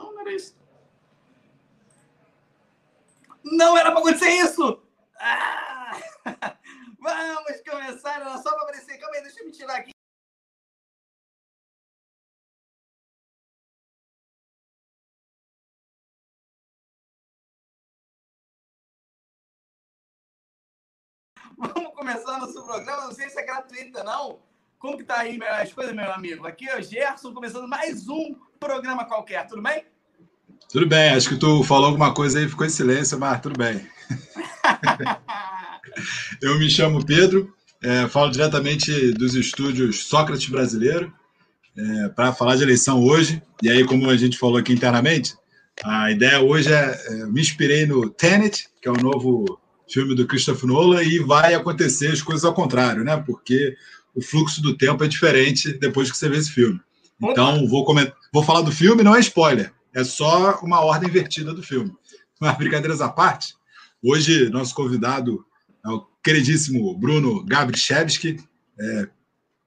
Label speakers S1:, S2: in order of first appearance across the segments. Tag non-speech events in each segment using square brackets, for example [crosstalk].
S1: Não, não era isso. Não era para acontecer isso! Ah! [laughs] Vamos começar, era só para aparecer. Calma aí, deixa eu me tirar aqui. Vamos começar nosso programa. Não sei se é gratuito, não. Como que tá aí as coisas, meu amigo? Aqui é o Gerson, começando mais um programa qualquer. Tudo bem?
S2: Tudo bem. Acho que tu falou alguma coisa aí, ficou em silêncio, mas tudo bem. [laughs] Eu me chamo Pedro, é, falo diretamente dos estúdios Sócrates Brasileiro é, para falar de eleição hoje. E aí, como a gente falou aqui internamente, a ideia hoje é, é me inspirei no Tenet, que é o novo filme do Christopher Nolan, e vai acontecer as coisas ao contrário, né? Porque o fluxo do tempo é diferente depois que você vê esse filme. Então, vou, comentar, vou falar do filme, não é spoiler, é só uma ordem invertida do filme. [laughs] Mas, brincadeiras à parte, hoje nosso convidado é o queridíssimo Bruno Gabrichevski, é,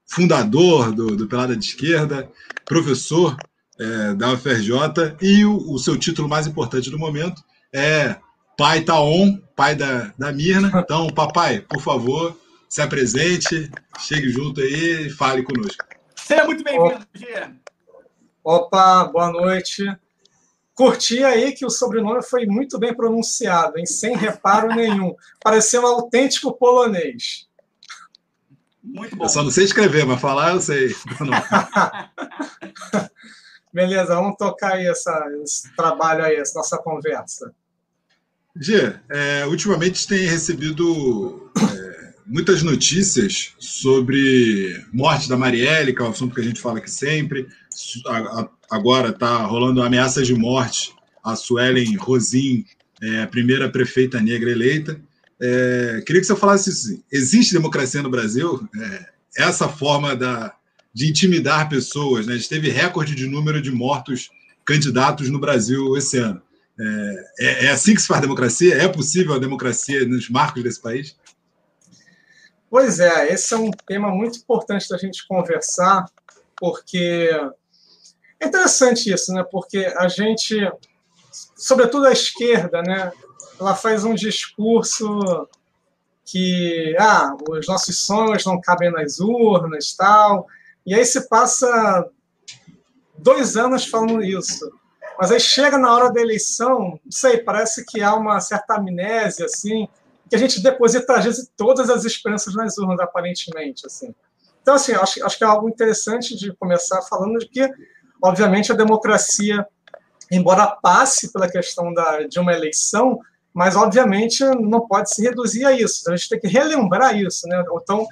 S2: fundador do, do Pelada de Esquerda, professor é, da UFRJ, e o, o, seu título mais importante do momento é pai Taon, pai da, da Mirna. Então, papai, por favor, se apresente, chegue junto aí e fale conosco.
S1: Seja muito bem-vindo, Gia.
S3: Opa, boa noite. Curti aí que o sobrenome foi muito bem pronunciado, hein? sem reparo nenhum. Pareceu um autêntico polonês.
S2: Muito bom. Eu só não sei escrever, mas falar eu sei. [laughs]
S3: Beleza, vamos tocar aí essa, esse trabalho aí, essa nossa conversa.
S2: Gê, é, ultimamente tem recebido é, muitas notícias sobre morte da Marielle, que é um assunto que a gente fala aqui sempre. Agora está rolando ameaças de morte a Suelen Rosim, é, a primeira prefeita negra eleita. É, queria que você falasse assim, existe democracia no Brasil? É, essa forma da, de intimidar pessoas, né? A gente teve recorde de número de mortos candidatos no Brasil esse ano. É, é, é, assim que se faz democracia? É possível a democracia nos marcos desse país?
S3: Pois é, esse é um tema muito importante da gente conversar, porque é interessante isso, né? Porque a gente, sobretudo a esquerda, né? Ela faz um discurso que ah, os nossos sonhos não cabem nas urnas, tal. E aí se passa dois anos falando isso. Mas aí chega na hora da eleição, não sei, parece que há uma certa amnésia, assim, que a gente deposita, às vezes, todas as esperanças nas urnas, aparentemente, assim. Então, assim, acho, acho que é algo interessante de começar falando de que, obviamente, a democracia, embora passe pela questão da, de uma eleição, mas, obviamente, não pode se reduzir a isso. A gente tem que relembrar isso, né? Ou então,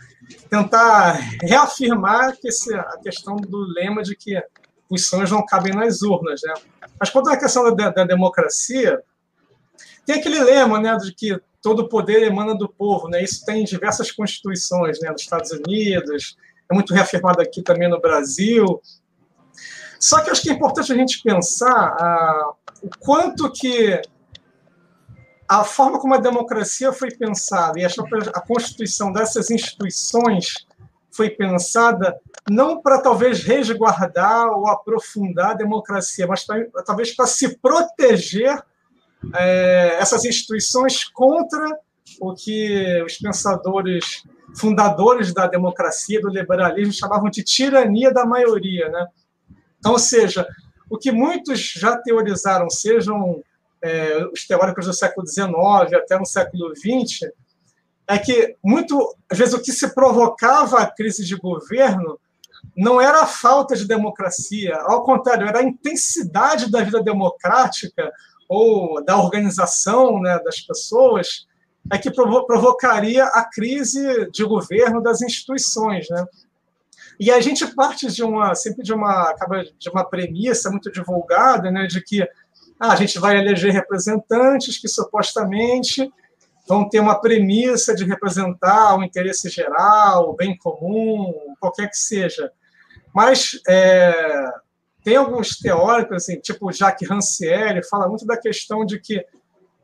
S3: tentar reafirmar que esse, a questão do lema de que os sonhos não cabem nas urnas. Né? Mas quanto à questão da, da democracia, tem aquele lema né, de que todo poder emana do povo. Né? Isso tem em diversas constituições, né, nos Estados Unidos, é muito reafirmado aqui também no Brasil. Só que acho que é importante a gente pensar ah, o quanto que a forma como a democracia foi pensada e a, a constituição dessas instituições foi pensada não para talvez resguardar ou aprofundar a democracia, mas pra, talvez para se proteger é, essas instituições contra o que os pensadores fundadores da democracia, do liberalismo, chamavam de tirania da maioria. Né? Então, ou seja, o que muitos já teorizaram, sejam é, os teóricos do século XIX até no século XX, é que muito às vezes o que se provocava a crise de governo não era a falta de democracia, ao contrário, era a intensidade da vida democrática ou da organização né, das pessoas é que provocaria a crise de governo das instituições, né? E a gente parte de uma sempre de uma de uma premissa muito divulgada, né, de que ah, a gente vai eleger representantes que supostamente vão ter uma premissa de representar o interesse geral, o bem comum, qualquer que seja. Mas é, tem alguns teóricos, assim, tipo Jacques Rancière, fala muito da questão de que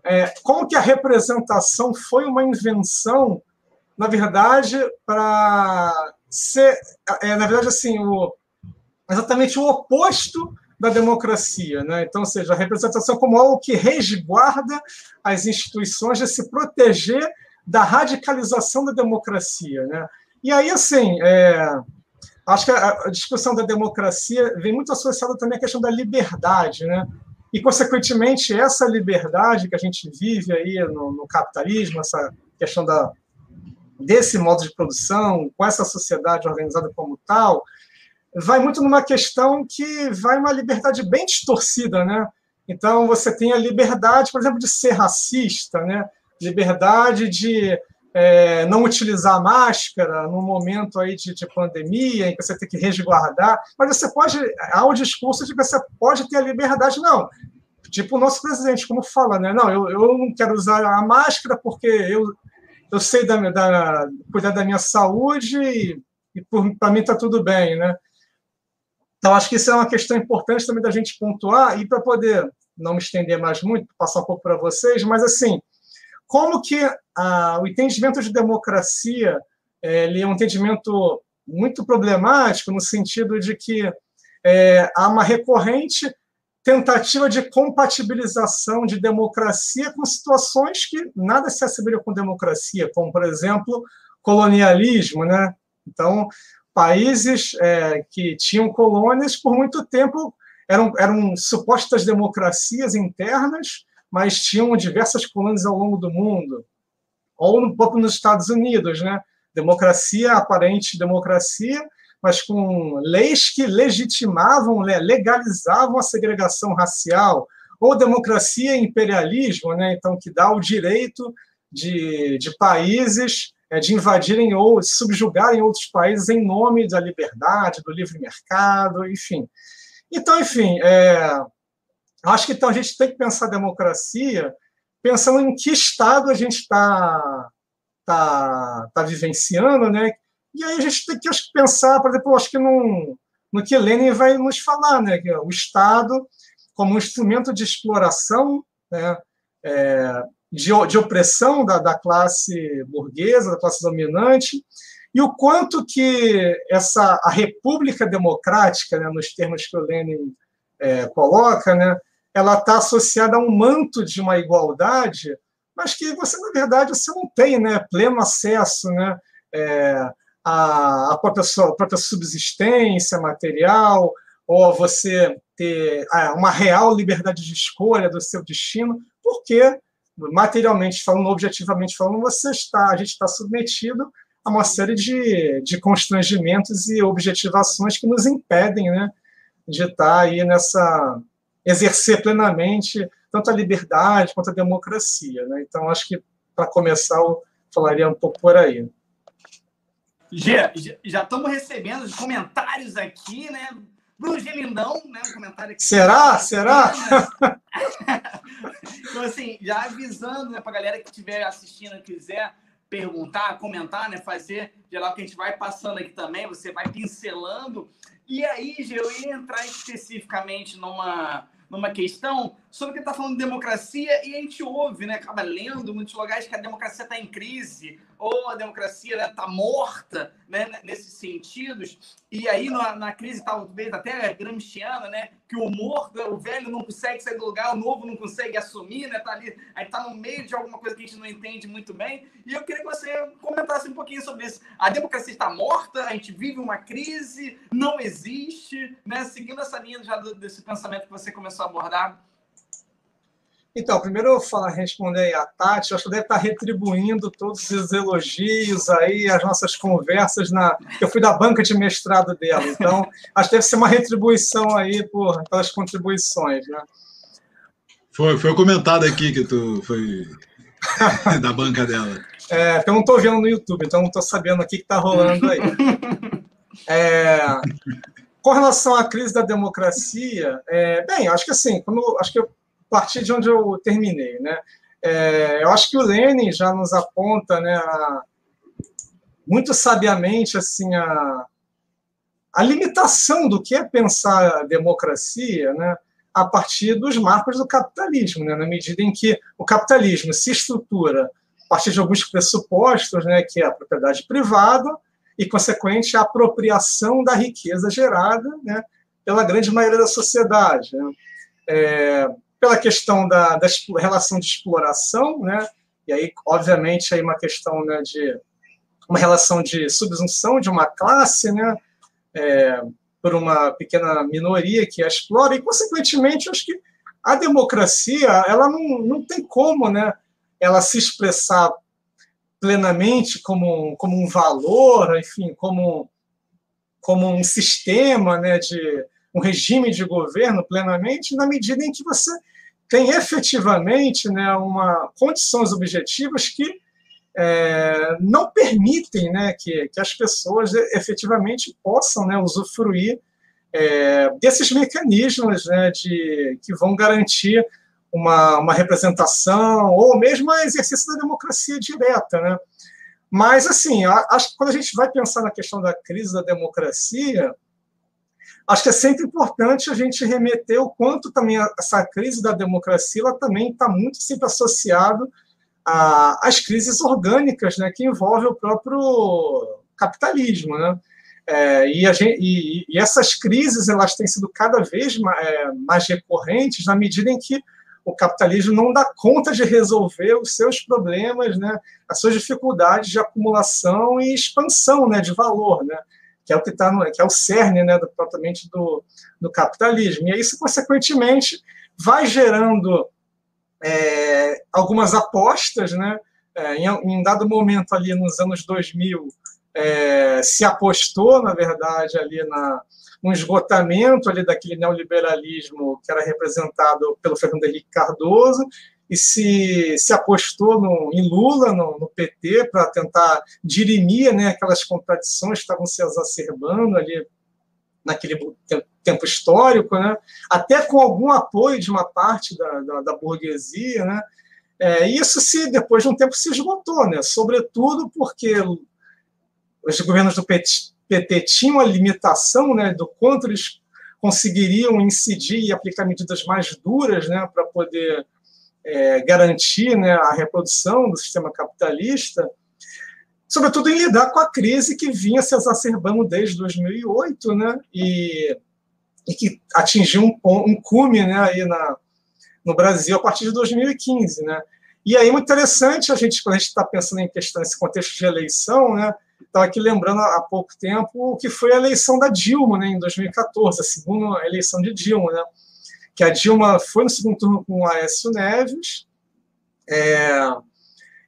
S3: é, como que a representação foi uma invenção, na verdade, para ser, é, na verdade, assim, o, exatamente o oposto da democracia, né? Então, seja, a representação como algo que resguarda as instituições de se proteger da radicalização da democracia, né? E aí, assim, é, acho que a, discussão da democracia vem muito associada também à questão da liberdade, né? E, consequentemente, essa liberdade que a gente vive aí no, no capitalismo, essa questão da, desse modo de produção, com essa sociedade organizada como tal, vai muito numa questão que vai uma liberdade bem distorcida, né? Então você tem a liberdade, por exemplo, de ser racista, né? Liberdade de é, não utilizar máscara no momento aí de, de, pandemia, em que você tem que resguardar, mas você pode, há o discurso de que você pode ter a liberdade, não. Tipo o nosso presidente, como fala, né? Não, eu, eu não quero usar a máscara porque eu, eu sei da, da, cuidar da minha saúde e, e para mim está tudo bem, né? Então, acho que isso é uma questão importante também da gente pontuar, e para poder não me estender mais muito, passar um pouco para vocês, mas assim, como que o entendimento de democracia é, ele é um entendimento muito problemático, no sentido de que é, há uma recorrente tentativa de compatibilização de democracia com situações que nada se assemelham com democracia, como, por exemplo, colonialismo. Né? Então, países é, que tinham colônias, por muito tempo, eram, eram supostas democracias internas, mas tinham diversas colônias ao longo do mundo. Ou um pouco nos Estados Unidos, né? Democracia, aparente democracia, mas com leis que legitimavam, né, legalizavam a segregação racial, ou democracia e imperialismo, né, então que dá o direito de, de países é, de invadirem ou subjugarem outros países em nome da liberdade, do livre mercado, enfim. Então, enfim, é, acho que então a gente tem que pensar a democracia pensando em que estado a gente está tá, tá vivenciando, né? E aí a gente tem que acho, pensar, por exemplo, acho que no, no que Lenin vai nos falar, né? Que é o Estado como um instrumento de exploração, né? É, de, de opressão da, da classe burguesa, da classe dominante, e o quanto que essa a República Democrática, né, nos termos que o Lenin é, coloca, né, ela está associada a um manto de uma igualdade, mas que você na verdade você não tem, né, pleno acesso, né, é, à, à própria, sua, própria subsistência material, ou você ter é, uma real liberdade de escolha do seu destino, porque materialmente falando, objetivamente falando, você está, a gente está submetido a uma série de, de constrangimentos e objetivações que nos impedem né, de estar aí nessa. Exercer plenamente tanto a liberdade quanto a democracia. Né? Então, acho que, para começar, eu falaria um pouco por aí.
S1: Já, já estamos recebendo comentários aqui, né? Bruno Gelindão, né? Um comentário aqui.
S3: Será? Será? [laughs]
S1: então, assim, já avisando né, para a galera que estiver assistindo quiser perguntar, comentar, né? Fazer geral que a gente vai passando aqui também, você vai pincelando. E aí, eu ia entrar especificamente numa numa questão sobre que está falando de democracia e a gente ouve, né, acaba lendo muitos lugares que a democracia está em crise ou a democracia está né, morta, né, nesses sentidos. E aí na, na crise talvez até gramsciana, né, que o morto, o velho não consegue sair do lugar, o novo não consegue assumir, né, tá ali, aí tá no meio de alguma coisa que a gente não entende muito bem. E eu queria que você comentasse um pouquinho sobre isso. A democracia está morta, a gente vive uma crise, não existe, né, seguindo essa linha já desse pensamento que você começou a abordar.
S3: Então, primeiro eu falar, responder a Tati, acho que deve estar retribuindo todos os elogios aí, as nossas conversas na. Eu fui da banca de mestrado dela, então acho que deve ser uma retribuição aí por, pelas contribuições, né?
S2: Foi, foi comentado aqui que tu foi [laughs] da banca dela.
S3: É, eu não estou vendo no YouTube, então não estou sabendo o que está rolando aí. [laughs] É, com relação à crise da democracia, é, bem, acho que assim, quando, acho que eu partir de onde eu terminei, né? É, eu acho que o Lenin já nos aponta, né, a, muito sabiamente, assim, a, a limitação do que é pensar a democracia, né, a partir dos marcos do capitalismo, né, na medida em que o capitalismo se estrutura a partir de alguns pressupostos, né, que é a propriedade privada e, consequente, a apropriação da riqueza gerada, né, pela grande maioria da sociedade. Né? É, pela questão da, da, relação de exploração, né? e aí, obviamente, aí uma questão né, de uma relação de subsunção de uma classe, né? É, por uma pequena minoria que a explora, e, consequentemente, acho que a democracia ela não, não tem como né, ela se expressar plenamente como, como um valor, enfim, como, como um sistema né, de um regime de governo plenamente, na medida em que você tem efetivamente né, uma, condições objetivas que é, não permitem né, que, que as pessoas efetivamente possam né, usufruir é, desses mecanismos né, de, que vão garantir uma, uma representação ou mesmo o exercício da democracia direta. Né? Mas, assim, acho que quando a gente vai pensar na questão da crise da democracia, acho que é sempre importante a gente remeter o quanto também essa crise da democracia ela também está muito sempre associado às crises orgânicas, né, que envolvem o próprio capitalismo, né? É, e, gente, e, e, essas crises elas têm sido cada vez mais, é, mais, recorrentes na medida em que o capitalismo não dá conta de resolver os seus problemas, né, as suas dificuldades de acumulação e expansão né, de valor, né, que é o que está que é o cerne né, do, propriamente do, do capitalismo. E isso, consequentemente, vai gerando é, algumas apostas, né, é, em, em dado momento ali nos anos 2000 é, se apostou, na verdade, ali na, um esgotamento ali daquele neoliberalismo que era representado pelo Fernando Henrique Cardoso e se, se apostou no, em Lula, no, no PT, para tentar dirimir né, aquelas contradições que estavam se exacerbando ali naquele tempo, histórico, né? até com algum apoio de uma parte da, da, da burguesia. Né? É, isso se depois de um tempo se esgotou, né? sobretudo porque os governos do PT, PT tinham a limitação né, do quanto eles conseguiriam incidir e aplicar medidas mais duras né, para poder é, garantir né, a reprodução do sistema capitalista, sobretudo em lidar com a crise que vinha se exacerbando desde 2008 né, e, e que atingiu um, um cume né, aí na, no Brasil a partir de 2015. Né. E aí, muito interessante, a gente, quando a gente está pensando em questão, nesse contexto de eleição, né, estava aqui lembrando há pouco tempo o que foi a eleição da Dilma, né, em 2014, a segunda eleição de Dilma, né, que a Dilma foi no segundo turno com o Aécio Neves, é,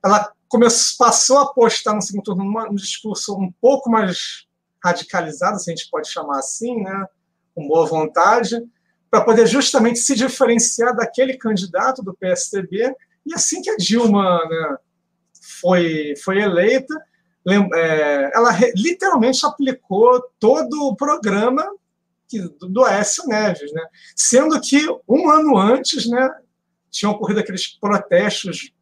S3: ela começou, passou a apostar no segundo turno num discurso um pouco mais radicalizado, se a gente pode chamar assim, né, com boa vontade, para poder justamente se diferenciar daquele candidato do PSDB, e assim que a Dilma né, foi, foi eleita, é, ela literalmente aplicou todo o programa do Aécio Neves, né? sendo que um ano antes né, tinham ocorrido aqueles protestos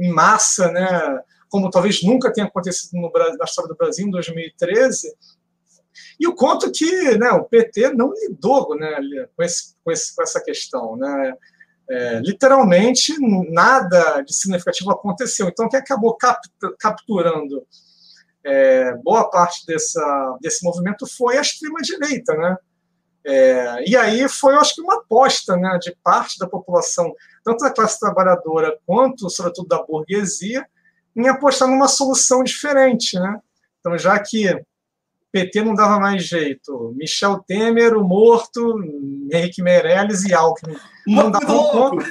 S3: em massa, né, como talvez nunca tenha acontecido no Brasil, na história do Brasil em 2013, e o quanto que né, o PT não lidou né, com, esse, com, esse, com essa questão. Né? É, literalmente nada de significativo aconteceu. Então, quem acabou capturando é, boa parte dessa, desse movimento foi a extrema-direita. Né? É, e aí foi, eu acho que, uma aposta né, de parte da população, tanto da classe trabalhadora quanto, sobretudo, da burguesia, em apostar numa solução diferente. Né? Então, já que PT não dava mais jeito. Michel Temer, o morto, Henrique Meirelles e Alckmin não davam conta.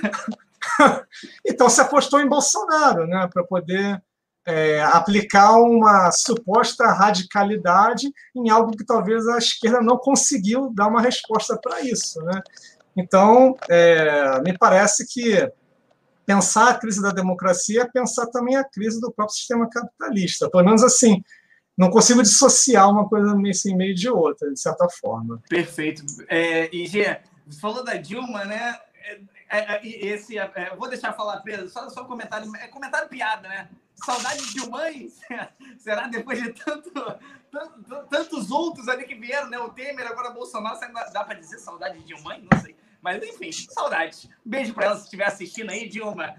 S3: [laughs] então se apostou em Bolsonaro, né, para poder é, aplicar uma suposta radicalidade em algo que talvez a esquerda não conseguiu dar uma resposta para isso, né? Então, é, me parece que pensar a crise da democracia é pensar também a crise do próprio sistema capitalista. Pelo menos assim, não consigo dissociar uma coisa assim, meio de outra, de certa forma.
S1: Perfeito. É, e, Gê, falou da Dilma, né? É, é, é esse, é, vou deixar falar, Pedro, só, só comentário, é comentário piada, né? Saudade de mãe? [laughs] Será depois de tanto, tanto, tantos outros ali que vieram, né? O Temer, agora Bolsonaro, dá, dá para dizer saudade de mãe? Não sei. Mas enfim, saudade. Beijo para ela se estiver assistindo aí, Dilma.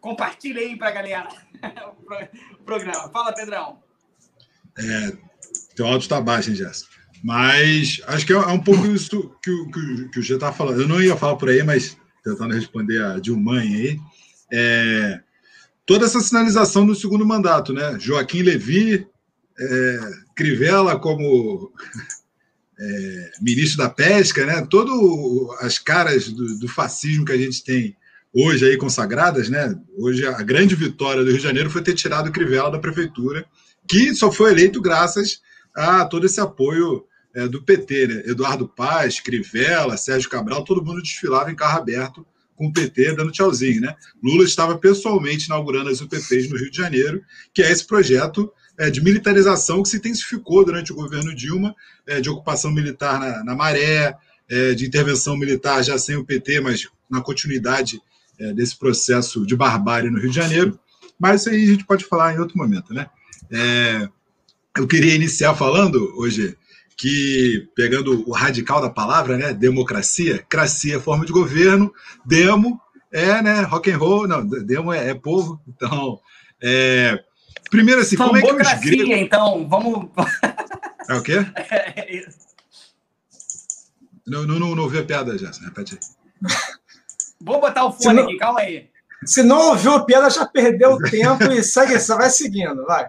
S1: Compartilha aí para a galera [laughs] o programa. Fala, Pedrão.
S2: É, teu áudio está baixo, hein, Jéssica? Mas acho que é, é um pouco [coughs] isso que o, que, o G está falando. Eu não ia falar por aí, mas tentando responder a Dilma aí. É, toda essa sinalização no segundo mandato, né? Joaquim Levi, é, Crivella como [laughs] é, ministro da Pesca, né? Todas as caras do, do, fascismo que a gente tem hoje aí consagradas, né? Hoje a grande vitória do Rio de Janeiro foi ter tirado Crivella da prefeitura, que só foi eleito graças a todo esse apoio é, do PT, né? Eduardo Paz, Crivella, Sérgio Cabral, todo mundo desfilava em carro aberto com o PT dando tchauzinho, né? Lula estava pessoalmente inaugurando as UPPs no Rio de Janeiro, que é esse projeto é, de militarização que se intensificou durante o governo Dilma, é, de ocupação militar na, na Maré, é, de intervenção militar já sem o PT, mas na continuidade é, desse processo de barbárie no Rio de Janeiro. Mas isso aí a gente pode falar em outro momento, né? É, eu queria iniciar falando hoje que, pegando o radical da palavra, né, democracia, cracia é forma de governo, demo é, né, rock and roll, não, demo é, é povo, então, é, primeiro assim, como é que os gregos...
S1: então, vamos...
S2: É o quê? [laughs] É não, não, não, não ouvi a piada, já, repete aí.
S1: Vou botar o fone não, aqui, calma aí.
S3: Se não ouviu a piada, já perdeu o tempo e segue, só vai seguindo, vai.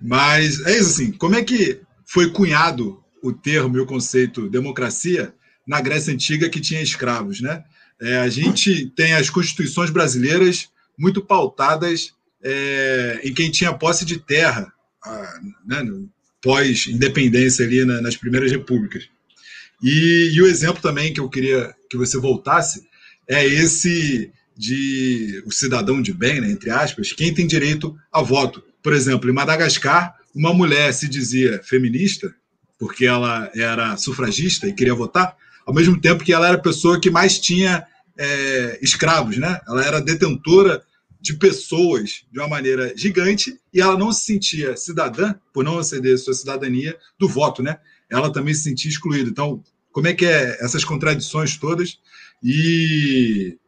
S2: Mas é isso assim, como é que foi cunhado o termo e o conceito democracia na Grécia Antiga que tinha escravos. Né? É, a gente tem as constituições brasileiras muito pautadas é, em quem tinha posse de terra, né, pós-independência ali na, nas primeiras repúblicas. E, e, o exemplo também que eu queria que você voltasse é esse de o cidadão de bem, né, entre aspas, quem tem direito a voto. Por exemplo, em Madagascar, uma mulher se dizia feminista porque ela era sufragista e queria votar, ao mesmo tempo que ela era a pessoa que mais tinha é, escravos, né? Ela era detentora de pessoas de uma maneira gigante e ela não se sentia cidadã, por não ceder sua cidadania, do voto, né? Ela também se sentia excluída. Então, como é que é essas contradições todas? E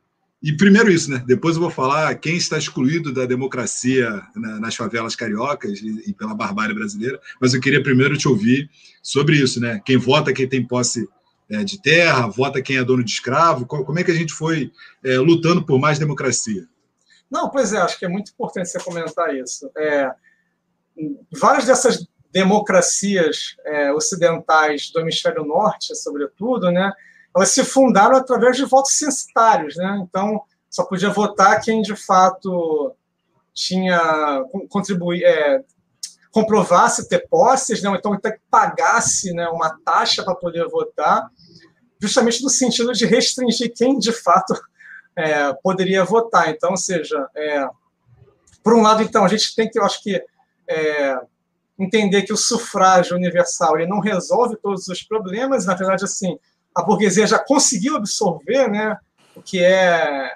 S2: e primeiro isso, né? Depois eu vou falar quem está excluído da democracia nas favelas cariocas e, pela barbárie brasileira. Mas eu queria primeiro te ouvir sobre isso, né? Quem vota quem tem posse é, de terra, vota quem é dono de escravo. Como é que a gente foi é, lutando por mais democracia?
S3: Não, pois é, acho que é muito importante você comentar isso. É, várias dessas democracias é, ocidentais do hemisfério norte, sobretudo, né? Elas se fundaram através de votos censitários, né? Então, só podia votar quem de fato tinha contribuir, é, comprovasse ter posses, né? então até que pagasse né, uma taxa para poder votar, justamente no sentido de restringir quem de fato é, poderia votar. Então, ou seja, é, por um lado, então a gente tem que, eu acho que é, entender que o sufrágio universal ele não resolve todos os problemas. Na verdade, assim, a burguesia já conseguiu absorver né, o que é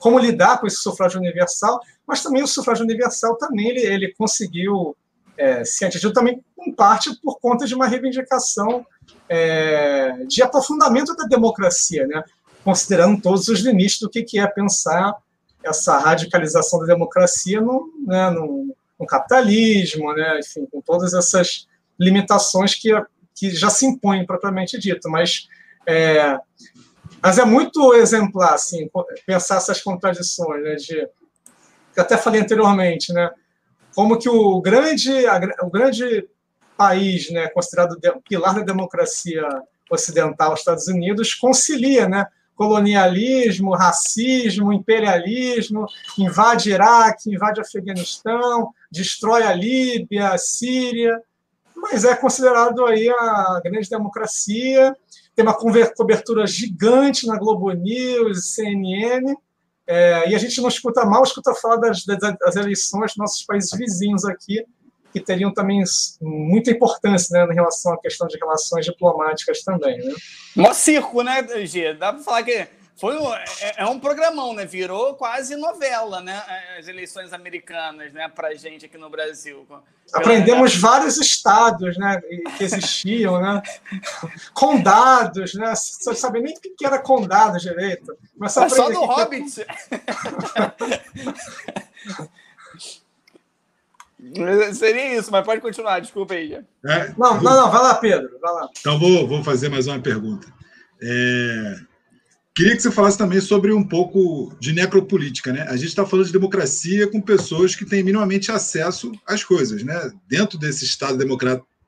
S3: como lidar com esse sufrágio universal, mas também o sufrágio universal também ele, ele conseguiu é, se atingir também em parte por conta de uma reivindicação é, de aprofundamento da democracia, né, considerando todos os limites do que, que é pensar essa radicalização da democracia no, né, no, no capitalismo, né, enfim, com todas essas limitações que, que já se impõem propriamente dito, mas é, mas é muito exemplar, assim, pensar essas contradições, né, de, que até falei anteriormente, né, como que o grande, a, o grande país, né, considerado o pilar da democracia ocidental, Estados Unidos, concilia, né, colonialismo, racismo, imperialismo, invade Iraque, invade Afeganistão, destrói a Líbia, a Síria, mas é considerado aí a grande democracia tem uma cobertura gigante na Globo News, CNN, é, e a gente não escuta mal, escuta falar das, das, eleições dos nossos países vizinhos aqui, que teriam também muita importância né, em relação à questão de relações diplomáticas também. Né?
S1: Mó circo, né, G? Dá para falar que foi um, é, é, um programão, né? Virou quase novela, né? As eleições americanas, né? Para gente aqui no Brasil.
S3: Aprendemos Pela... vários estados, né? Que existiam, né? [laughs] Condados, né? Você sabia nem o que era condado direito.
S1: Mas só, só do Hobbit. [laughs] Seria isso, mas pode continuar, desculpa aí.
S3: É, não, vou... não, não, vai lá, Pedro. Vai lá.
S2: Então vou, vou fazer mais uma pergunta. É... Queria que você falasse também sobre um pouco de necropolítica, né? A gente está falando de democracia com pessoas que têm minimamente acesso às coisas, né? Dentro desse Estado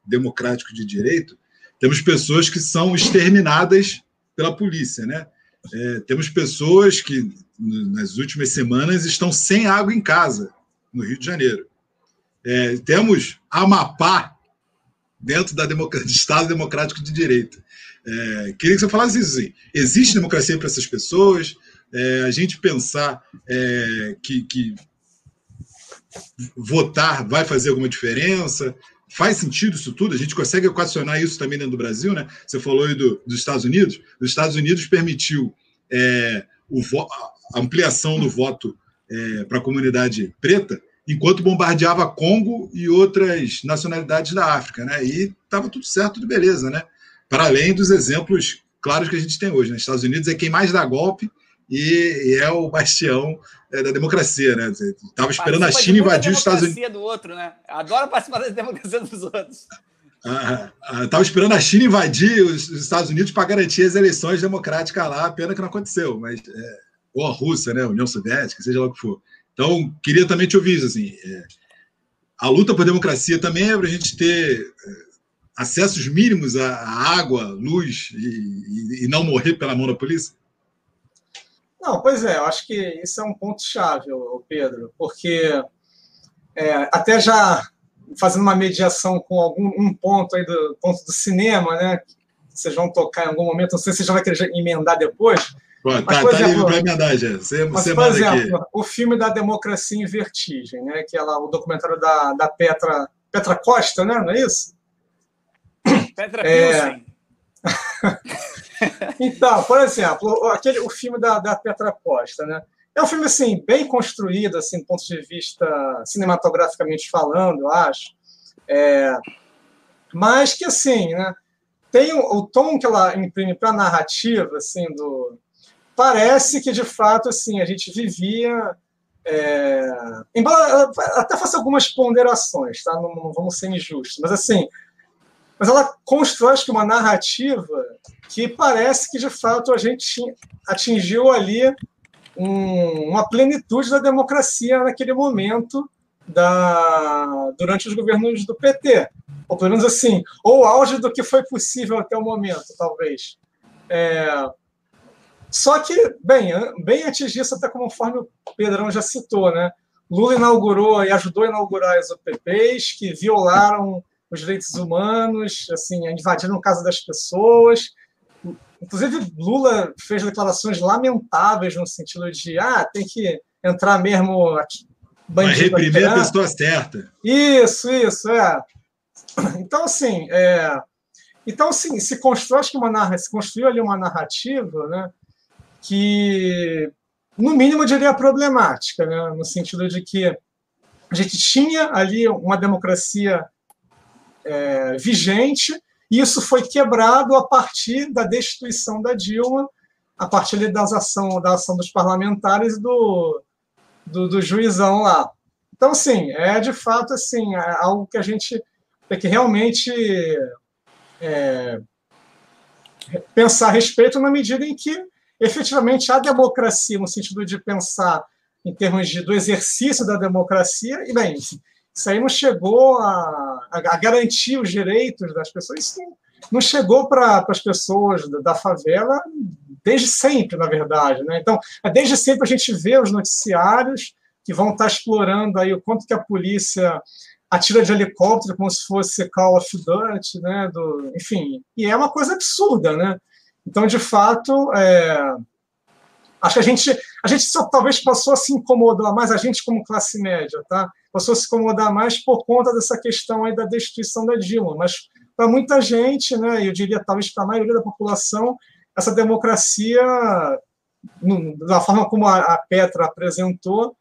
S2: democrático de direito, temos pessoas que são exterminadas pela polícia, né? É, temos pessoas que nas últimas semanas estão sem água em casa no Rio de Janeiro. É, temos Amapá dentro da do Estado Democrático de Direito. É, queria que você falasse isso. Assim. Existe democracia para essas pessoas? É, a gente pensar é, que, que, votar vai fazer alguma diferença? Faz sentido isso tudo? A gente consegue equacionar isso também dentro do Brasil, né? Você falou aí do, dos Estados Unidos. Os Estados Unidos permitiu é, o a ampliação do voto é, para a comunidade preta, enquanto bombardeava Congo e outras nacionalidades da África, né? E estava tudo certo, tudo beleza, né? Para além dos exemplos claros que a gente tem hoje, né? Estados Unidos é quem mais dá golpe e, e é o bastião é, da democracia, né? Estava esperando a China invadir os Estados Unidos.
S1: do outro, né? Adora participar da democracia dos outros.
S2: Estava ah, ah, esperando a China invadir os, os Estados Unidos para garantir as eleições democráticas lá, pena que não aconteceu, mas é, ou a Rússia, né, a União Soviética, seja lá o que for. Então, queria também te ouvir assim, é, a luta por democracia também é para a gente ter é, acessos mínimos à, água, luz e, e, não morrer pela mão da polícia?
S3: Não, pois é, eu acho que isso é um ponto chave, Pedro, porque é, até já fazendo uma mediação com algum um ponto aí do ponto do cinema, né? Vocês vão tocar em algum momento, não sei se você já vai querer emendar depois.
S2: Pô, mas, tá, tá exemplo, livre para emendar, já. Você,
S3: mas, você por exemplo, aqui. o filme da Democracia em Vertigem, né? Que é lá o documentário da, da Petra, Petra Costa, né? Não é isso?
S1: Petra é... [laughs]
S3: então, por exemplo, aquele, o filme da, da Petra Costa, né? É um filme assim bem construído, assim, do ponto de vista cinematograficamente falando, eu acho. É, mas que assim, né? Tem o, o tom que ela imprime para a narrativa, assim, do parece que de fato assim a gente vivia é, embora até faça algumas ponderações, tá? Não, não, vamos ser injustos, mas assim, mas ela constrói acho que uma narrativa que parece que de fato a gente atingiu ali um, uma plenitude da democracia naquele momento da, durante os governos do PT. Ou pelo menos assim, ou auge do que foi possível até o momento, talvez. É, só que, bem, bem antes disso, até conforme o Pedrão já citou, né? Lula inaugurou e ajudou a inaugurar as OPPs que violaram os direitos humanos, assim, invadiram a casa das pessoas, Inclusive, Lula fez declarações lamentáveis no sentido de ah, tem que entrar mesmo aqui,
S2: bandido. Vai reprimir a pessoa certa.
S3: Isso, isso, é. Então, assim, é... então, assim, se constrói, acho que uma narra... se construiu ali uma narrativa, né, que, no mínimo, eu diria problemática, né, no sentido de que a gente tinha ali uma democracia é, vigente, e isso foi quebrado a partir da destituição da Dilma, a partir das ação, da ação dos parlamentares do, do, do juizão lá. Então, sim, é de fato assim, é algo que a gente tem que realmente é, pensar a respeito na medida em que, efetivamente, a democracia, no sentido de pensar em termos de, do exercício da democracia, e bem, isso aí não chegou a, a, garantir os direitos das pessoas. Isso não chegou para as pessoas da, favela desde sempre, na verdade. Né? Então, é desde sempre a gente vê os noticiários que vão estar explorando aí o quanto que a polícia atira de helicóptero como se fosse Call of Duty, né? Do, enfim, e é uma coisa absurda, né? Então, de fato, é, acho que a gente, a gente só talvez passou a se incomodar mais, a gente como classe média, tá? Passou a se incomodar mais por conta dessa questão aí da destituição da Dilma. Mas para muita gente, né, eu diria talvez para a maioria da população, essa democracia, da forma como a Petra apresentou,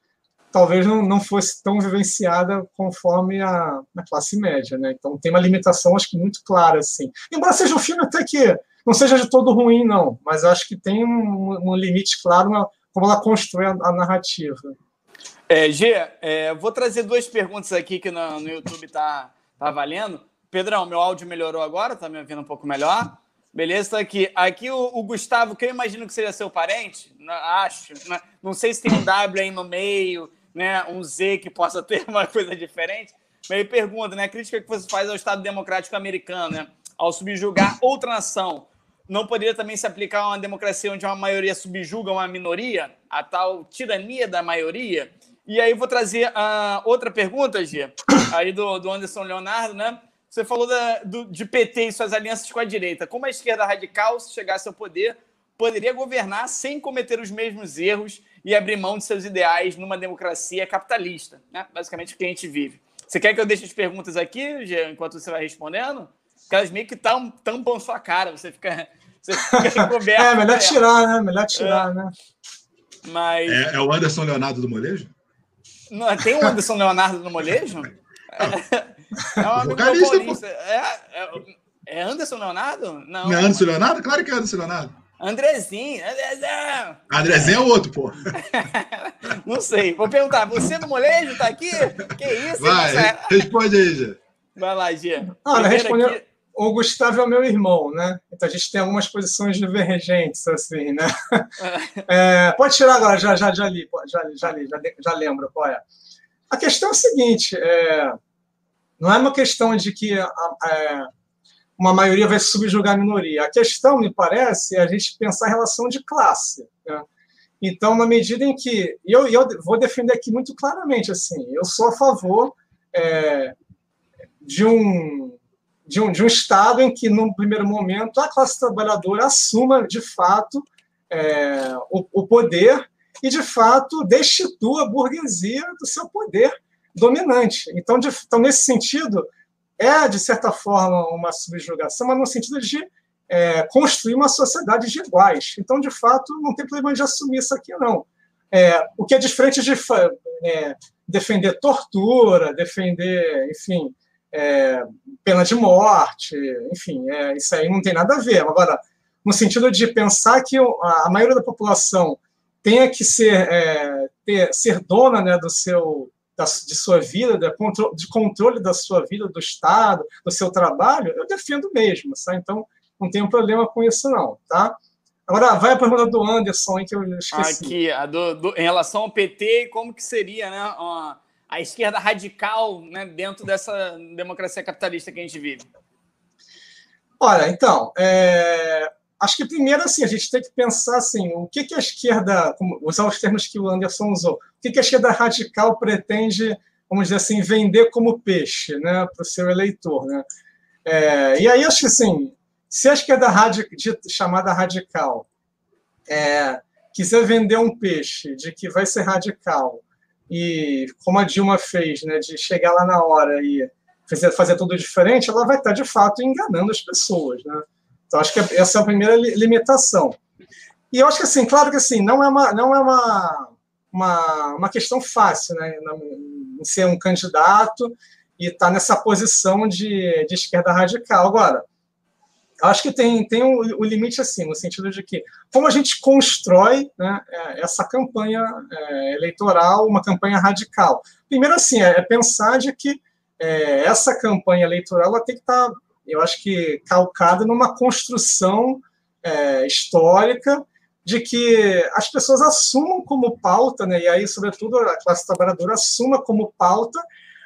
S3: talvez não, fosse tão vivenciada conforme a, a classe média. Né? Então tem uma limitação, acho que muito clara. Assim. Embora seja um filme até que não seja de todo ruim, não, mas acho que tem um, um limite claro na, como ela constrói a, a narrativa.
S1: É, G, é, vou trazer duas perguntas aqui que no, no YouTube tá, tá valendo. Pedrão, meu áudio melhorou agora? Tá me ouvindo um pouco melhor? Beleza, aqui. Aqui o, o, Gustavo, que eu imagino que seja seu parente, acho. Não, sei se tem um W aí no meio, né? Um Z que possa [laughs] ter uma coisa diferente. Ele pergunta, né? A crítica que você faz ao Estado Democrático Americano, né? Ao subjugar outra nação, não poderia também se aplicar a uma democracia onde uma maioria subjuga uma minoria? A tal tirania da maioria? E aí vou trazer a outra pergunta, Gia, [coughs] aí do, do Anderson Leonardo, né? Você falou da, do, de PT e suas alianças com a direita. Como a esquerda radical, se chegasse ao poder, poderia governar sem cometer os mesmos erros e abrir mão de seus ideais numa democracia capitalista, né? Basicamente o que a gente vive. Você quer que eu deixe as perguntas aqui, Gia, enquanto você vai respondendo? Porque elas meio que tam, tampam sua cara, você fica, [laughs] você fica [laughs]
S3: encoberto. é, melhor tirar, né? Melhor tirar, é. né?
S2: Mas... É, é o Anderson Leonardo do Molejo?
S1: Não, tem um Anderson Leonardo no molejo? É, é um. É, é, é, Anderson Leonardo?
S2: Não. Não é Anderson Leonardo? Claro que é Anderson Leonardo.
S1: Andrezinho, Andrezinho.
S2: Andrezinho é outro, pô. [laughs]
S1: Não sei. Vou perguntar, você no molejo tá aqui? Que isso?
S2: Vai, responde aí, Gê.
S1: Vai lá, Gê.
S3: Olha, respondeu. Aqui... O Gustavo é o meu irmão, né? Então a gente tem algumas posições divergentes, assim, né? É, [laughs] pode tirar agora, já, já, já li, já, já li, já, já lembro qual é. A questão é a seguinte: é, não é uma questão de que a, é, uma maioria vai subjugar a minoria. A questão, me parece, é a gente pensar em relação de classe. Né? Então, na medida em que. E eu, eu vou defender aqui muito claramente, assim, eu sou a favor é, de um de um, de um Estado em que, num primeiro momento, a classe trabalhadora assuma, de fato, é, o, o, poder e, de fato, destitua a burguesia do seu poder dominante. Então, de, então, nesse sentido, é, de certa forma, uma subjugação, mas no sentido de é, construir uma sociedade de iguais. Então, de fato, não tem problema de assumir isso aqui, não. É, o que é diferente de é, defender tortura, defender, enfim, é, pena de morte, enfim, é, isso aí não tem nada a ver. Agora, no sentido de pensar que a, maioria da população tenha que ser, é, ter, ser dona né, do seu, da, de sua vida, de, contro, de controle da sua vida, do Estado, do seu trabalho, eu defendo mesmo, tá? então não tenho problema com isso não, tá? Agora, vai a pergunta do Anderson, aí que eu esqueci.
S1: Aqui, a do, do, em relação ao PT, como que seria, né, uma a esquerda radical né, dentro dessa democracia capitalista que a gente vive?
S3: Olha, então, é, acho que primeiro assim, a gente tem que pensar assim, o que, que a esquerda, usar os termos que o Anderson usou, o que, que a esquerda radical pretende, vamos dizer assim, vender como peixe né, para o seu eleitor. Né? É, e aí, acho que assim, se a esquerda chamada radical é, quiser vender um peixe de que vai ser radical e como a Dilma fez, né, de chegar lá na hora e fazer, fazer tudo diferente, ela vai estar de fato enganando as pessoas, né? Então acho que essa é a primeira limitação. E eu acho que assim, claro que assim, não é uma não é uma uma, uma questão fácil, né, em ser um candidato e estar tá nessa posição de, de esquerda radical. Agora, acho que tem, tem o, o, limite assim, no sentido de que como a gente constrói né, é, essa campanha é, eleitoral, uma campanha radical. Primeiro, assim, é, é pensar de que é, essa campanha eleitoral ela tem que estar, tá, eu acho que, calcada numa construção é, histórica de que as pessoas assumam como pauta, né, e aí, sobretudo, a classe trabalhadora assuma como pauta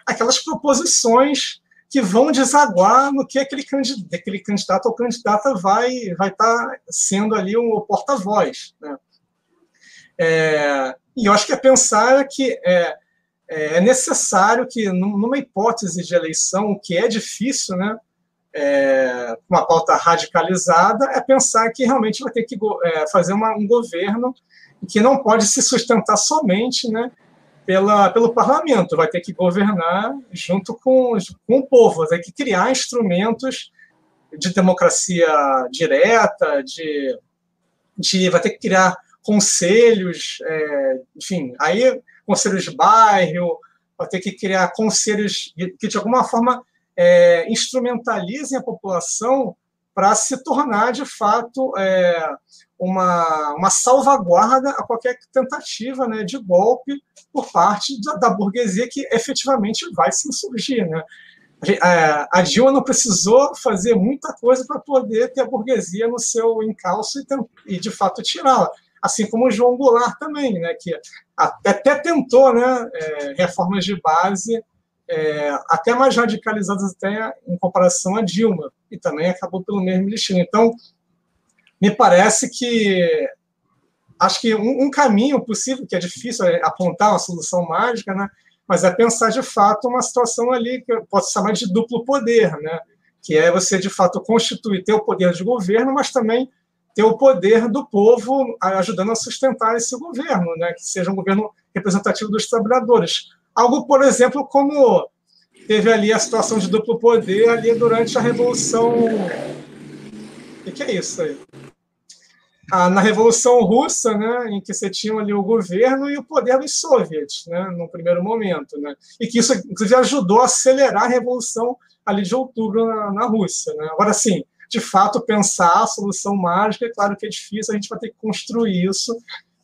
S3: aquelas proposições que vão desaguar no que aquele candidato, aquele candidato ou candidata vai vai estar tá sendo ali o porta-voz. Né? É, e eu acho que é pensar que é, é necessário que, numa hipótese de eleição, o que é difícil, né, é, uma pauta radicalizada, é pensar que realmente vai ter que é, fazer uma, um governo que não pode se sustentar somente né, pela, pelo parlamento, vai ter que governar junto com, com o povo, vai ter que criar instrumentos de democracia direta, de, de vai ter que criar conselhos, é, enfim, aí conselhos de bairro, vai ter que criar conselhos que de alguma forma é, instrumentalizem a população para se tornar, de fato, é, uma, uma salvaguarda a qualquer tentativa né, de golpe por parte da, da, burguesia que efetivamente vai se insurgir. Né? A, a Dilma não precisou fazer muita coisa para poder ter a burguesia no seu encalço e, e de fato, tirá-la. Assim como o João Goulart também, né, que até tentou né, é, reformas de base é, até mais radicalizadas até em comparação a Dilma, e também acabou pelo mesmo destino. Então, me parece que acho que um, um, caminho possível, que é difícil é apontar uma solução mágica, né? mas é pensar de fato uma situação ali que eu posso chamar de duplo poder, né? que é você de fato constituir, ter o poder de governo, mas também ter o poder do povo ajudando a sustentar esse governo, né? que seja um governo representativo dos trabalhadores. Algo, por exemplo, como teve ali a situação de duplo poder ali durante a Revolução. O que é isso aí? Ah, na Revolução Russa, né, em que você tinha ali o governo e o poder dos soviets, né, no primeiro momento, né, e que isso inclusive ajudou a acelerar a revolução ali de outubro na, na Rússia, né. Agora, sim, de fato, pensar a solução mágica, é claro que é difícil, a gente vai ter que construir isso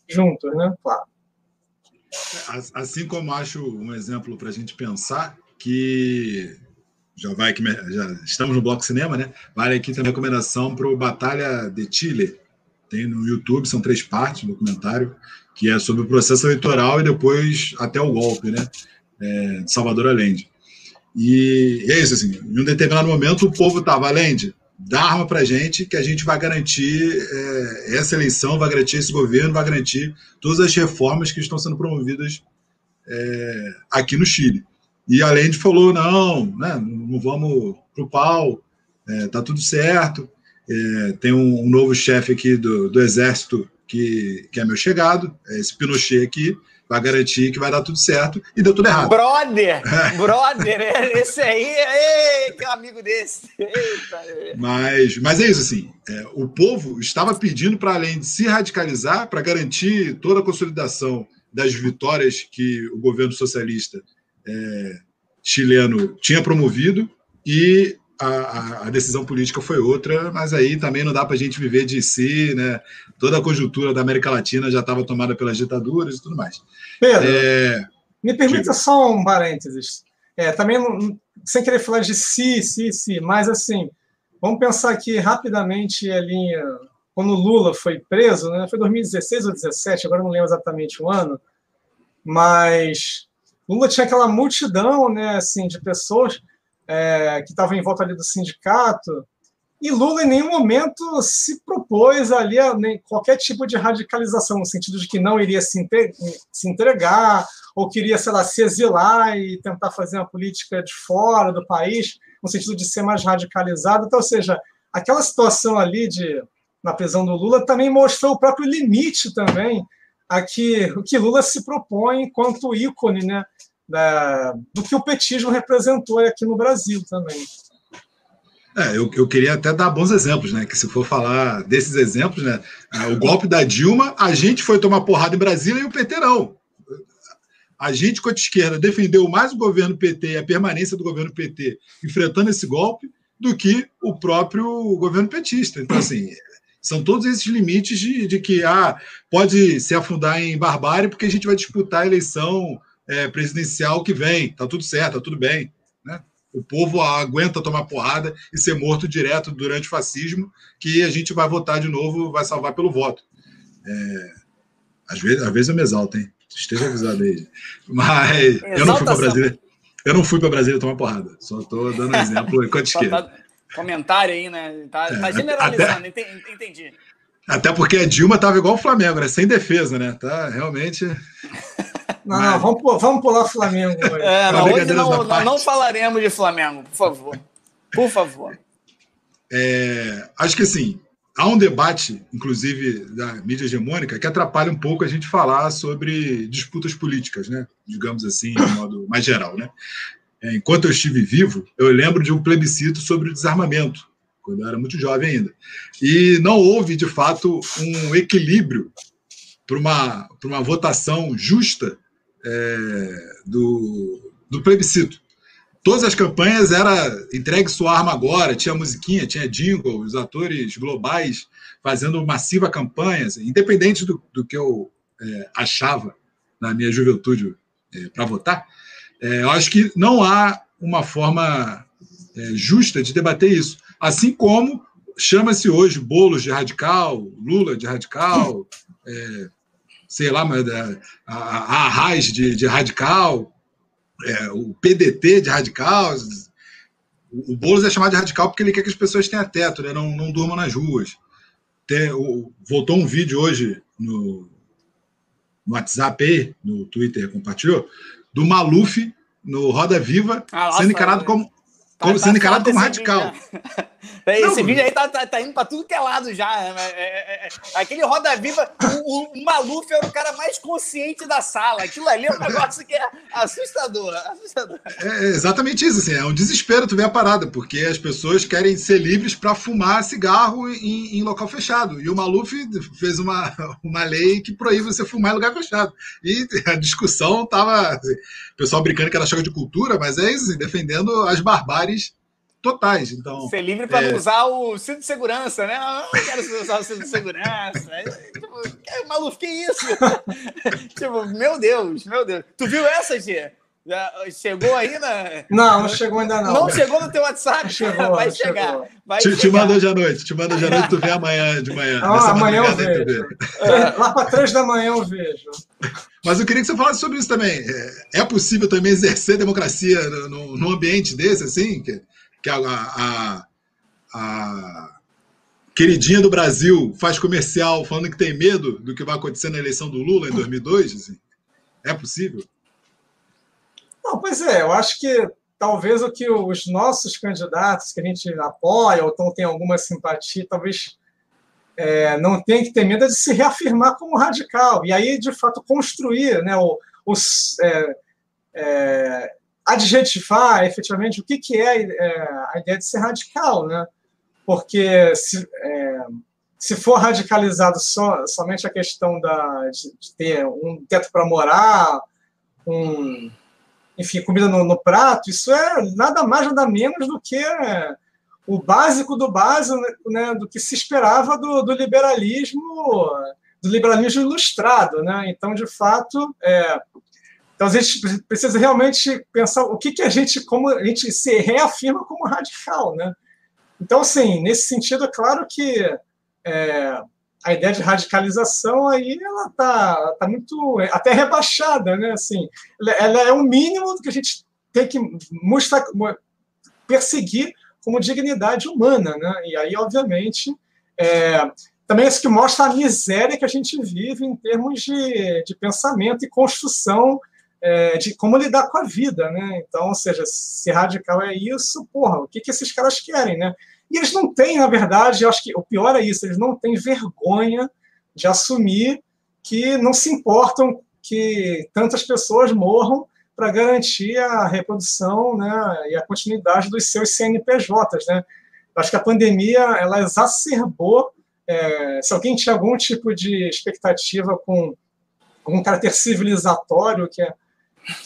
S3: juntos, né, claro.
S2: Assim como acho um exemplo para a gente pensar que já vai que já estamos no bloco cinema, né? Vale aqui também a recomendação para o Batalha de Chile. Tem no YouTube, são três partes, um documentário que é sobre o processo eleitoral e depois até o golpe, né? É, Salvador Allende. E é isso, assim, em um determinado momento o povo estava, Allende, dá arma para a gente que a gente vai garantir é, essa eleição, vai garantir esse governo, vai garantir todas as reformas que estão sendo promovidas é, aqui no Chile. E a Lende falou: não, né, não vamos para o pau, é, tá tudo certo. É, tem um, um novo chefe aqui do, do exército que, que é meu chegado, é esse Pinochet aqui, vai garantir que vai dar tudo certo e deu tudo errado.
S1: Brother! [laughs] Brother! Esse aí, ei, que amigo desse! Eita.
S2: Mas, mas é isso, assim, é, o povo estava pedindo para além de se radicalizar, para garantir toda a consolidação das vitórias que o governo socialista é, chileno tinha promovido e a, a, decisão política foi outra, mas aí também não dá para a gente viver de si, né? Toda a conjuntura da América Latina já estava tomada pelas ditaduras e tudo mais.
S3: Pedro, é... me permita só um parênteses. É, também, sem querer falar de si, si, si, mas assim, vamos pensar aqui rapidamente ali, quando Lula foi preso, né? Foi 2016 ou 2017, agora não lembro exatamente o ano, mas Lula tinha aquela multidão, né, assim, de pessoas é, que estavam em volta ali do sindicato, e Lula em nenhum momento se propôs ali a qualquer tipo de radicalização, no sentido de que não iria se, se entregar, ou queria, sei lá, se exilar e tentar fazer uma política de fora do país, no sentido de ser mais radicalizado. Então, ou seja, aquela situação ali de na prisão do Lula também mostrou o próprio limite também a que o que Lula se propõe enquanto ícone né, da, do que o petismo representou aqui no Brasil também.
S2: É, eu, eu queria até dar bons exemplos, né? Que se for falar desses exemplos, né? O golpe da Dilma, a gente foi tomar porrada em Brasília e o PT não. A gente, a esquerda, defendeu mais o governo PT e a permanência do governo PT enfrentando esse golpe do que o próprio governo petista. Então, assim, são todos esses limites de, de que ah, pode se afundar em barbárie porque a gente vai disputar a eleição é, presidencial que vem. Tá tudo certo, tá tudo bem. Né? O povo aguenta tomar porrada e ser morto direto durante o fascismo, que a gente vai votar de novo, vai salvar pelo voto. É, às, vezes, às vezes eu me exalto, hein? Esteja avisado aí. Mas eu não fui para Brasília. Eu não fui para Brasília tomar porrada. Só estou dando exemplo [laughs] enquanto esquerda. Tá,
S1: comentário aí, né? Tá, é, tá generalizando, até, entendi.
S2: Até porque a Dilma estava igual o Flamengo, né? Sem defesa, né? Tá realmente. [laughs]
S3: Não, Mas... não, vamos, vamos pular Flamengo hoje.
S1: É, não, hoje não, não, falaremos de Flamengo, por favor. Por favor.
S2: É, acho que assim, há um debate, inclusive da mídia hegemônica, que atrapalha um pouco a gente falar sobre disputas políticas, né? Digamos assim, de modo mais geral, né? É, enquanto eu estive vivo, eu lembro de um plebiscito sobre o desarmamento, quando eu era muito jovem ainda. E não houve, de fato, um equilíbrio para uma, uma votação justa é, do, do plebiscito. todas as campanhas era entregue sua arma agora, tinha musiquinha, tinha jingle, os atores globais fazendo massiva campanha, assim, independente do, do que eu é, achava na minha juventude é, para votar, é, eu acho que não há uma forma é, justa de debater isso. Assim como chama-se hoje bolos de radical, Lula de radical, é, sei lá, mas é, a, a de, de radical, é, o PDT de radical. O, o Boulos é chamado de radical porque ele quer que as pessoas tenham teto, né? não, não durmam nas ruas. Tem, o, voltou um vídeo hoje no, no WhatsApp, aí, no Twitter compartilhou, do Maluf no Roda Viva, ah, sendo encarado como, tá, como, tá sendo encarado como radical. [laughs]
S1: Esse não, vídeo aí tá, tá, tá, indo pra tudo que é lado já. É, é, é, é aquele Roda Viva, o, o, Maluf era o cara mais consciente da sala. Aquilo ali é um negócio que é assustador. assustador.
S2: É exatamente isso. Assim, é um desespero tu ver a parada, porque as pessoas querem ser livres para fumar cigarro em, em, local fechado. E o Maluf fez uma, uma lei que proíbe você fumar em lugar fechado. E a discussão tava. Assim, o pessoal brincando que era choque de cultura, mas é isso, assim, defendendo as barbáries totais. Então,
S1: Ser livre para é... usar o cinto de segurança, né? Eu não quero usar o cinto de segurança. tipo, que, maluco, que isso? [laughs] tipo, meu Deus, meu Deus. Tu viu essa, Gê? Já chegou aí na.
S3: Não, não chegou ainda não.
S1: Não chegou no teu WhatsApp? Chegou, vai chegar.
S2: Chegou. Vai te, chegar. te manda hoje à noite. Te manda hoje à noite, tu vê amanhã de manhã.
S3: Ah, amanhã eu vejo. É, lá para três da manhã eu vejo. [laughs]
S2: Mas eu queria que você falasse sobre isso também. É, é possível também exercer democracia no, no ambiente desse, assim? Que, que a, a, a, queridinha do Brasil faz comercial falando que tem medo do que vai acontecer na eleição do Lula em 2002? Assim? É possível?
S3: Não, pois é, eu acho que talvez o que os nossos candidatos que a gente apoia ou tem alguma simpatia, talvez é, não tenha que ter medo de se reafirmar como radical e aí de fato construir, né, os, é, é, adjetivar efetivamente o que, que é, é, a ideia de ser radical, né? Porque se, é, se for radicalizado só, somente a questão da, de, de ter um teto para morar, um, enfim, comida no, no, prato, isso é nada mais, nada menos do que o básico do básico, né, do que se esperava do, do liberalismo, do liberalismo ilustrado, né? Então, de fato, é, então a gente precisa realmente pensar o que, que a gente, como a gente se reafirma como radical, né? Então, assim, nesse sentido, é claro que é, a ideia de radicalização aí ela tá, tá muito até rebaixada, né? Assim, ela é o mínimo que a gente tem que mostrar, perseguir como dignidade humana, né? E aí, obviamente, é, também é isso que mostra a miséria que a gente vive em termos de, de pensamento e construção é, de como lidar com a vida, né? Então, ou seja, se radical é isso, porra, o que, que esses caras querem, né? E eles não têm, na verdade, eu acho que o pior é isso, eles não têm vergonha de assumir que não se importam que tantas pessoas morram para garantir a reprodução né, e a continuidade dos seus CNPJs. Né? Acho que a pandemia ela exacerbou. É, se alguém tinha algum tipo de expectativa com um caráter civilizatório, que é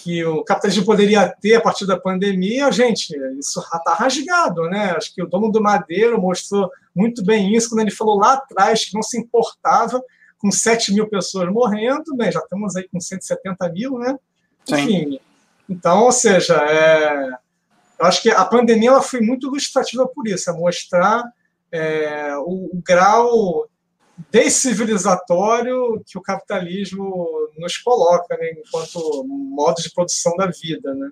S3: que o capitalismo poderia ter a partir da pandemia, gente, isso está rasgado, né? Acho que o dono do Madeiro mostrou muito bem isso quando ele falou lá atrás que não se importava com 7 mil pessoas morrendo, né? Já estamos aí com 170 mil, né? Sim. Enfim, então, ou seja, é, eu acho que a pandemia ela foi muito ilustrativa por isso, é mostrar é, o, o grau descivilizatório que o capitalismo nos coloca né, enquanto modo de produção da vida. Né?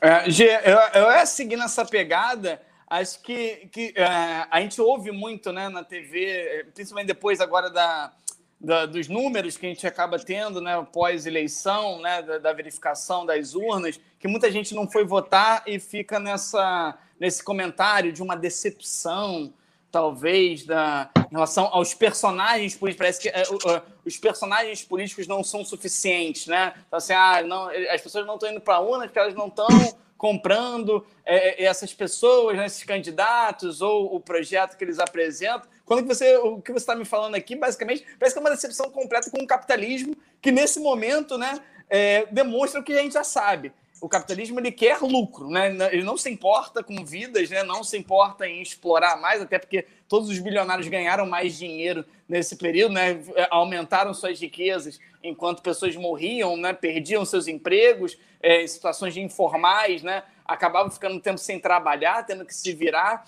S1: É, G, eu, eu ia seguindo essa pegada, acho que, que é, a gente ouve muito né, na TV, principalmente depois agora da, da, dos números que a gente acaba tendo né, pós-eleição, né, da, da, verificação das urnas, que muita gente não foi votar e fica nessa, nesse comentário de uma decepção, talvez, da, em relação aos personagens políticos. Parece que é, uh, os personagens políticos não são suficientes, né? Então, assim, ah, não, as pessoas não estão indo para a urna porque elas não estão [coughs] comprando é, essas pessoas, né, esses candidatos ou o projeto que eles apresentam. Quando você, o que você está me falando aqui, basicamente, parece que é uma decepção completa com o capitalismo, que nesse momento né, é, demonstra o que a gente já sabe, o capitalismo ele quer lucro, né? Ele não se importa com vidas, né? Não se importa em explorar mais, até porque todos os bilionários ganharam mais dinheiro nesse período, né? Aumentaram suas riquezas enquanto pessoas morriam, né? Perdiam seus empregos, é, em situações informais, né? Acabavam ficando tempo sem trabalhar, tendo que se virar.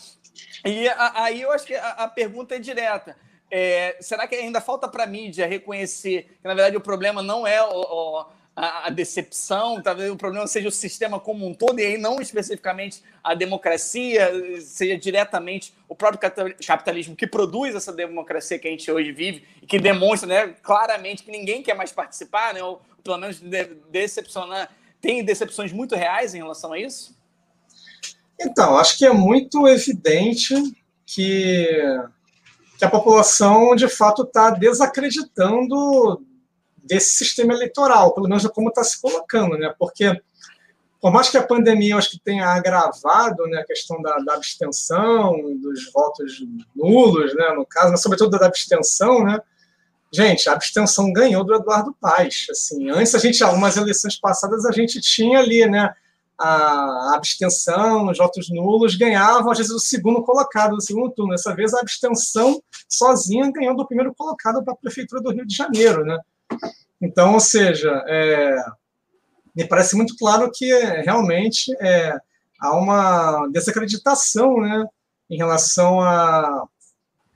S1: E aí eu acho que a, a pergunta é direta. É, será que ainda falta para a mídia reconhecer que, na verdade, o problema não é o, o a, decepção, talvez o problema seja o sistema como um todo, e aí não especificamente a democracia, seja diretamente o próprio capitalismo que produz essa democracia que a gente hoje vive e que demonstra né, claramente que ninguém quer mais participar, né, ou pelo menos de, decepcionar. Tem decepções muito reais em relação a isso?
S3: Então, acho que é muito evidente que, que a população, de fato, está desacreditando desse sistema eleitoral, pelo menos como está se colocando, né? Porque por mais que a pandemia acho que tenha agravado né, a questão da, da, abstenção, dos votos nulos, né, no caso, mas sobretudo da abstenção, né? Gente, a abstenção ganhou do Eduardo Paes. Assim, antes a gente, algumas eleições passadas, a gente tinha ali, né, a abstenção, os votos nulos ganhavam, às vezes, o segundo colocado, do segundo turno. Dessa vez, a abstenção sozinha ganhou do primeiro colocado para a Prefeitura do Rio de Janeiro, né? Então, ou seja, é, me parece muito claro que realmente é, há uma desacreditação né, em relação a,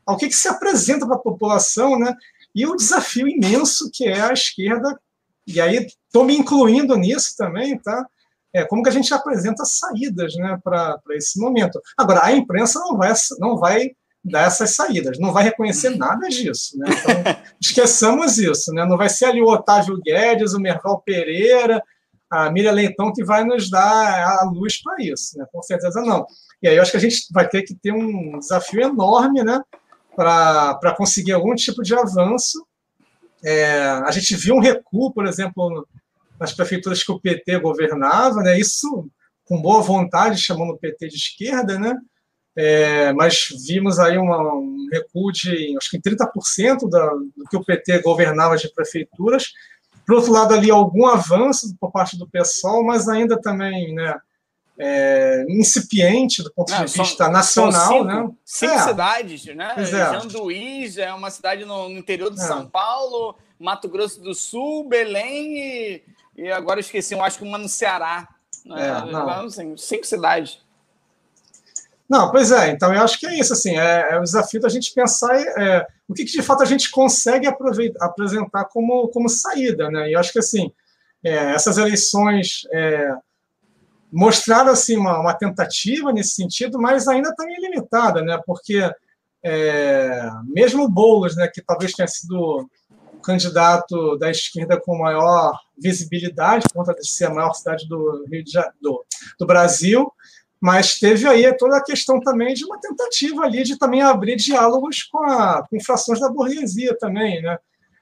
S3: ao que, que se apresenta para a população né, e o desafio imenso que é a esquerda, e aí estou me incluindo nisso também, tá? É, como que a gente apresenta saídas né, para esse momento. Agora, a imprensa não vai, não vai dessas saídas. Não vai reconhecer uhum. nada disso. Né? Então, [laughs] esqueçamos isso. Né? Não vai ser ali o Otávio Guedes, o Merval Pereira, a Miriam Leitão que vai nos dar a luz para isso. Né? Com certeza não. E aí eu acho que a gente vai ter que ter um desafio enorme né? para conseguir algum tipo de avanço. É, a gente viu um recuo, por exemplo, nas prefeituras que o PT governava, né? isso com boa vontade, chamando o PT de esquerda, né? É, mas vimos aí uma, um recuo de, acho que 30% da, do que o PT governava de prefeituras. Por outro lado, ali algum avanço por parte do PSOL, mas ainda também né, é, incipiente do ponto Não, de vista nacional. Cinco,
S1: né? cinco é. cidades, né? É. Janduís é uma cidade no, no interior de é. São Paulo, Mato Grosso do Sul, Belém e, e agora esqueci, eu acho que uma no Ceará. Né? É, não. Assim, cinco cidades.
S3: Não, pois é, então eu acho que é isso, assim, é, é o desafio da gente pensar é, o que, que, de fato a gente consegue apresentar como, como saída, né? E eu acho que, assim, é, essas eleições é, mostraram, assim, uma, uma, tentativa nesse sentido, mas ainda também limitada, né? Porque é, mesmo o Boulos, né, que talvez tenha sido o candidato da esquerda com maior visibilidade, por conta de ser a maior cidade do, Rio de, do, do Brasil, mas teve aí toda a questão também de uma tentativa ali de também abrir diálogos com, a, com frações da burguesia também, né?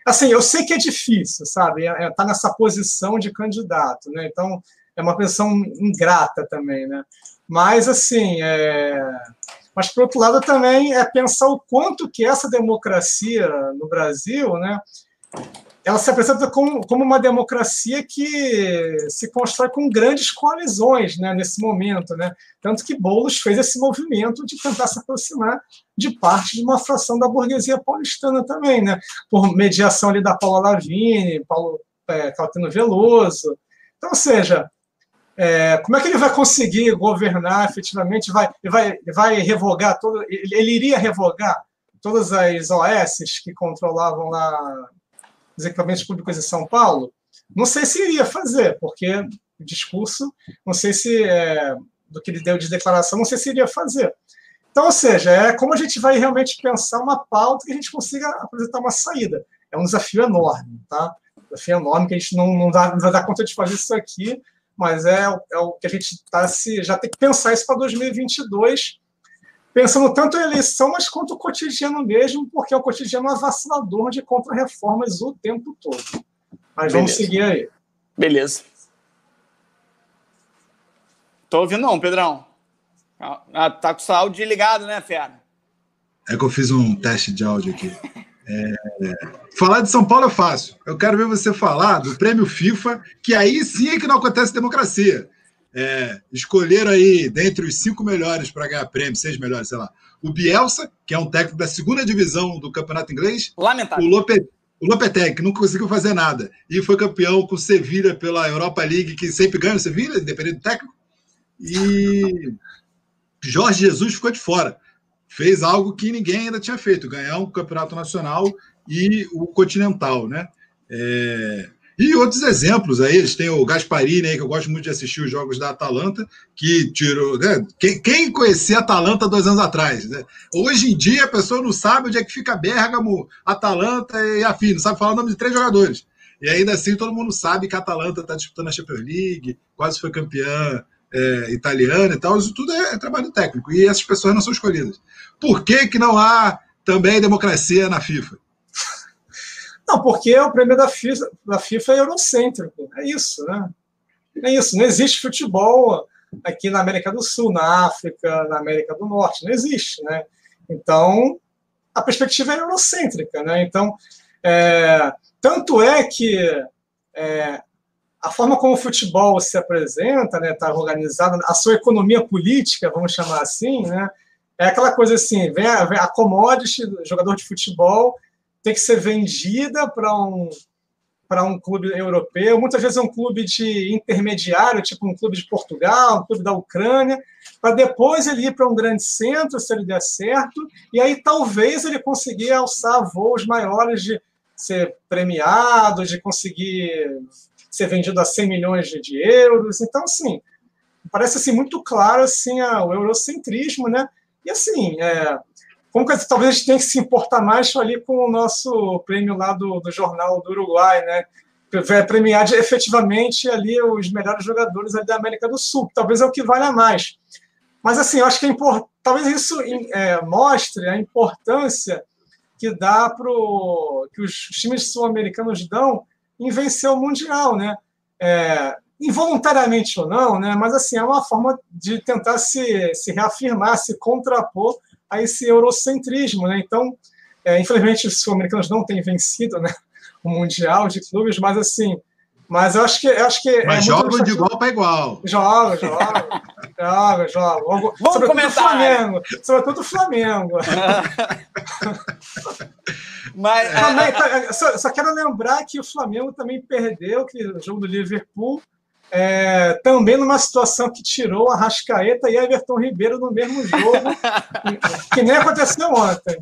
S3: Assim, eu sei que é difícil, sabe? É, é, tá nessa posição de candidato, né? Então, é uma posição ingrata também, né? Mas, assim, é... mas, por outro lado, também é pensar o quanto que essa democracia no Brasil, né? Ela se apresenta como, como uma democracia que se constrói com grandes coalizões né, nesse momento. Né? Tanto que Boulos fez esse movimento de tentar se aproximar de parte de uma fração da burguesia paulistana também, né? por mediação ali da Paula Lavigne, Paulo é, Veloso. Então, ou seja, é, como é que ele vai conseguir governar efetivamente? Vai, vai, vai revogar todo. Ele, ele iria revogar todas as OS que controlavam lá os equipamentos públicos em São Paulo, não sei se iria fazer, porque o discurso, não sei se é, do que ele deu de declaração, não sei se iria fazer. Então, ou seja, é como a gente vai realmente pensar uma pauta que a gente consiga apresentar uma saída. É um desafio enorme, tá? Um desafio enorme que a gente não, não, dá, não vai dar conta de fazer isso aqui, mas é, é o que a gente tá se, já tem que pensar isso para 2022 pensando tanto em eleição, mas quanto o cotidiano mesmo, porque é um cotidiano avassalador de contra-reformas o tempo todo. Mas Beleza. vamos seguir aí.
S1: Beleza. Tô ouvindo não, Pedrão. Ah, tá com o áudio ligado, né, Fera?
S2: É que eu fiz um teste de áudio aqui. É, falar de São Paulo é fácil. Eu quero ver você falar do prêmio FIFA, que aí sim é que não acontece democracia. É, escolheram aí, dentre os cinco melhores para ganhar prêmio, seis melhores, sei lá, o Bielsa, que é um técnico da segunda divisão do campeonato inglês.
S1: Lamentável.
S2: O, Lope, o Lopetegui, que não conseguiu fazer nada. E foi campeão com o Sevilha pela Europa League, que sempre ganha o Sevilha, independente do técnico. E Jorge Jesus ficou de fora. Fez algo que ninguém ainda tinha feito, ganhar um campeonato nacional e o continental, né? É... E outros exemplos aí, eles têm o Gasparini aí, que eu gosto muito de assistir os jogos da Atalanta, que tirou. Né? Quem, quem conhecia a Atalanta dois anos atrás? Né? Hoje em dia a pessoa não sabe onde é que fica Bergamo, Atalanta e afim, não sabe falar o nome de três jogadores. E ainda assim todo mundo sabe que a Atalanta está disputando a Champions League, quase foi campeã é, italiana e tal, isso tudo é, é, trabalho técnico. E essas pessoas não são escolhidas. Por que, que não há também democracia na FIFA?
S3: Não, porque o prêmio da FIFA, da FIFA é eurocêntrico. É isso, né? É isso. Não existe futebol aqui na América do Sul, na África, na América do Norte. Não existe, né? Então, a perspectiva é eurocêntrica, né? Então, é, tanto é que é, a forma como o futebol se apresenta, né, está organizado, a sua economia política, vamos chamar assim, né, é aquela coisa assim, vem a, vem a commodity, jogador de futebol, tem que ser vendida para um para um clube europeu, muitas vezes é um clube de intermediário, tipo um clube de Portugal, um clube da Ucrânia, para depois ele ir para um grande centro, se ele der certo, e aí talvez ele conseguir alçar voos maiores de ser premiado, de conseguir ser vendido a 100 milhões de euros. Então, assim, parece assim, muito claro assim, o eurocentrismo, né? E assim, é, como que talvez a gente tenha que se importar mais ali com o nosso prêmio lá do, do Jornal do Uruguai, né? Premiar de, efetivamente ali os melhores jogadores da América do Sul, que talvez é o que valha mais. Mas assim, eu acho que é import... talvez isso é, mostre a importância que dá para que os times sul-americanos dão em vencer o Mundial, né? É, involuntariamente ou não, né? Mas assim, é uma forma de tentar se, se reafirmar, se contrapor a esse eurocentrismo, né? Então, é, infelizmente, os sul-americanos não têm vencido, né? O Mundial de clubes, mas assim, mas eu acho que. Eu acho que
S2: é Mas é jogam de igual para igual.
S3: Joga, joga. joga, joga.
S1: Vamos sobretudo comentar.
S3: Flamengo. Sobretudo o Flamengo. [laughs] Mas, também, tá, só, só, quero lembrar que o Flamengo também perdeu o jogo do Liverpool é, também numa situação que tirou a Rascaeta e Everton Ribeiro no mesmo jogo, [laughs] que nem aconteceu ontem.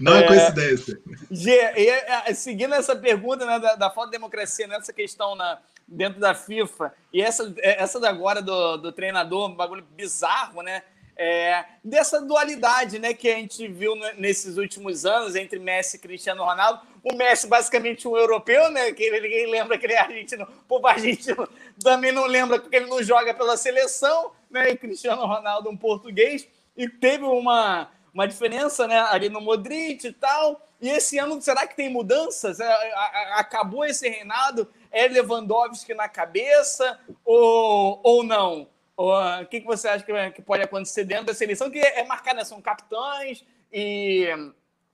S2: Não é, coincidência.
S1: G, e, é, seguindo essa pergunta né, da, da falta de democracia nessa questão na, dentro da FIFA, e essa, essa da agora do, do treinador, um bagulho bizarro, né? É, dessa dualidade né, que a gente viu nesses últimos anos entre Messi e Cristiano Ronaldo. O Messi, basicamente, um europeu, né? Que ninguém lembra que ele é argentino. O povo argentino também não lembra porque ele não joga pela seleção, né? E Cristiano Ronaldo, um português. E teve uma, uma diferença né, ali no Modric e tal. E esse ano, será que tem mudanças? É, acabou esse reinado? É Lewandowski na cabeça ou, ou não? O que, que você acha que, pode acontecer dentro da seleção? Que é marcada, né? são capitães e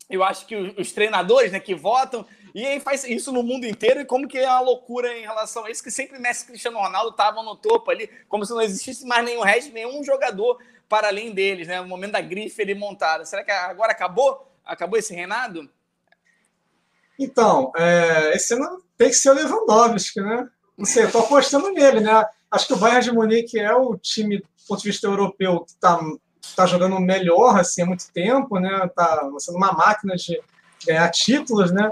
S1: eu acho que os treinadores né, que votam, e aí faz isso no mundo inteiro, e como que é uma loucura em relação a isso, que sempre Messi e Cristiano Ronaldo estavam no topo ali, como se não existisse mais nenhum resto, nenhum jogador para além deles, né? O momento da grife ele montada. Será que agora acabou? Acabou esse reinado?
S3: Então, é, esse ano tem que ser o Lewandowski, né? Não sei, eu tô apostando nele, né? Acho que o Bayern de Munique é o time, do ponto de vista europeu, que está tá jogando melhor assim, há muito tempo, né? Está sendo uma máquina de ganhar títulos, né?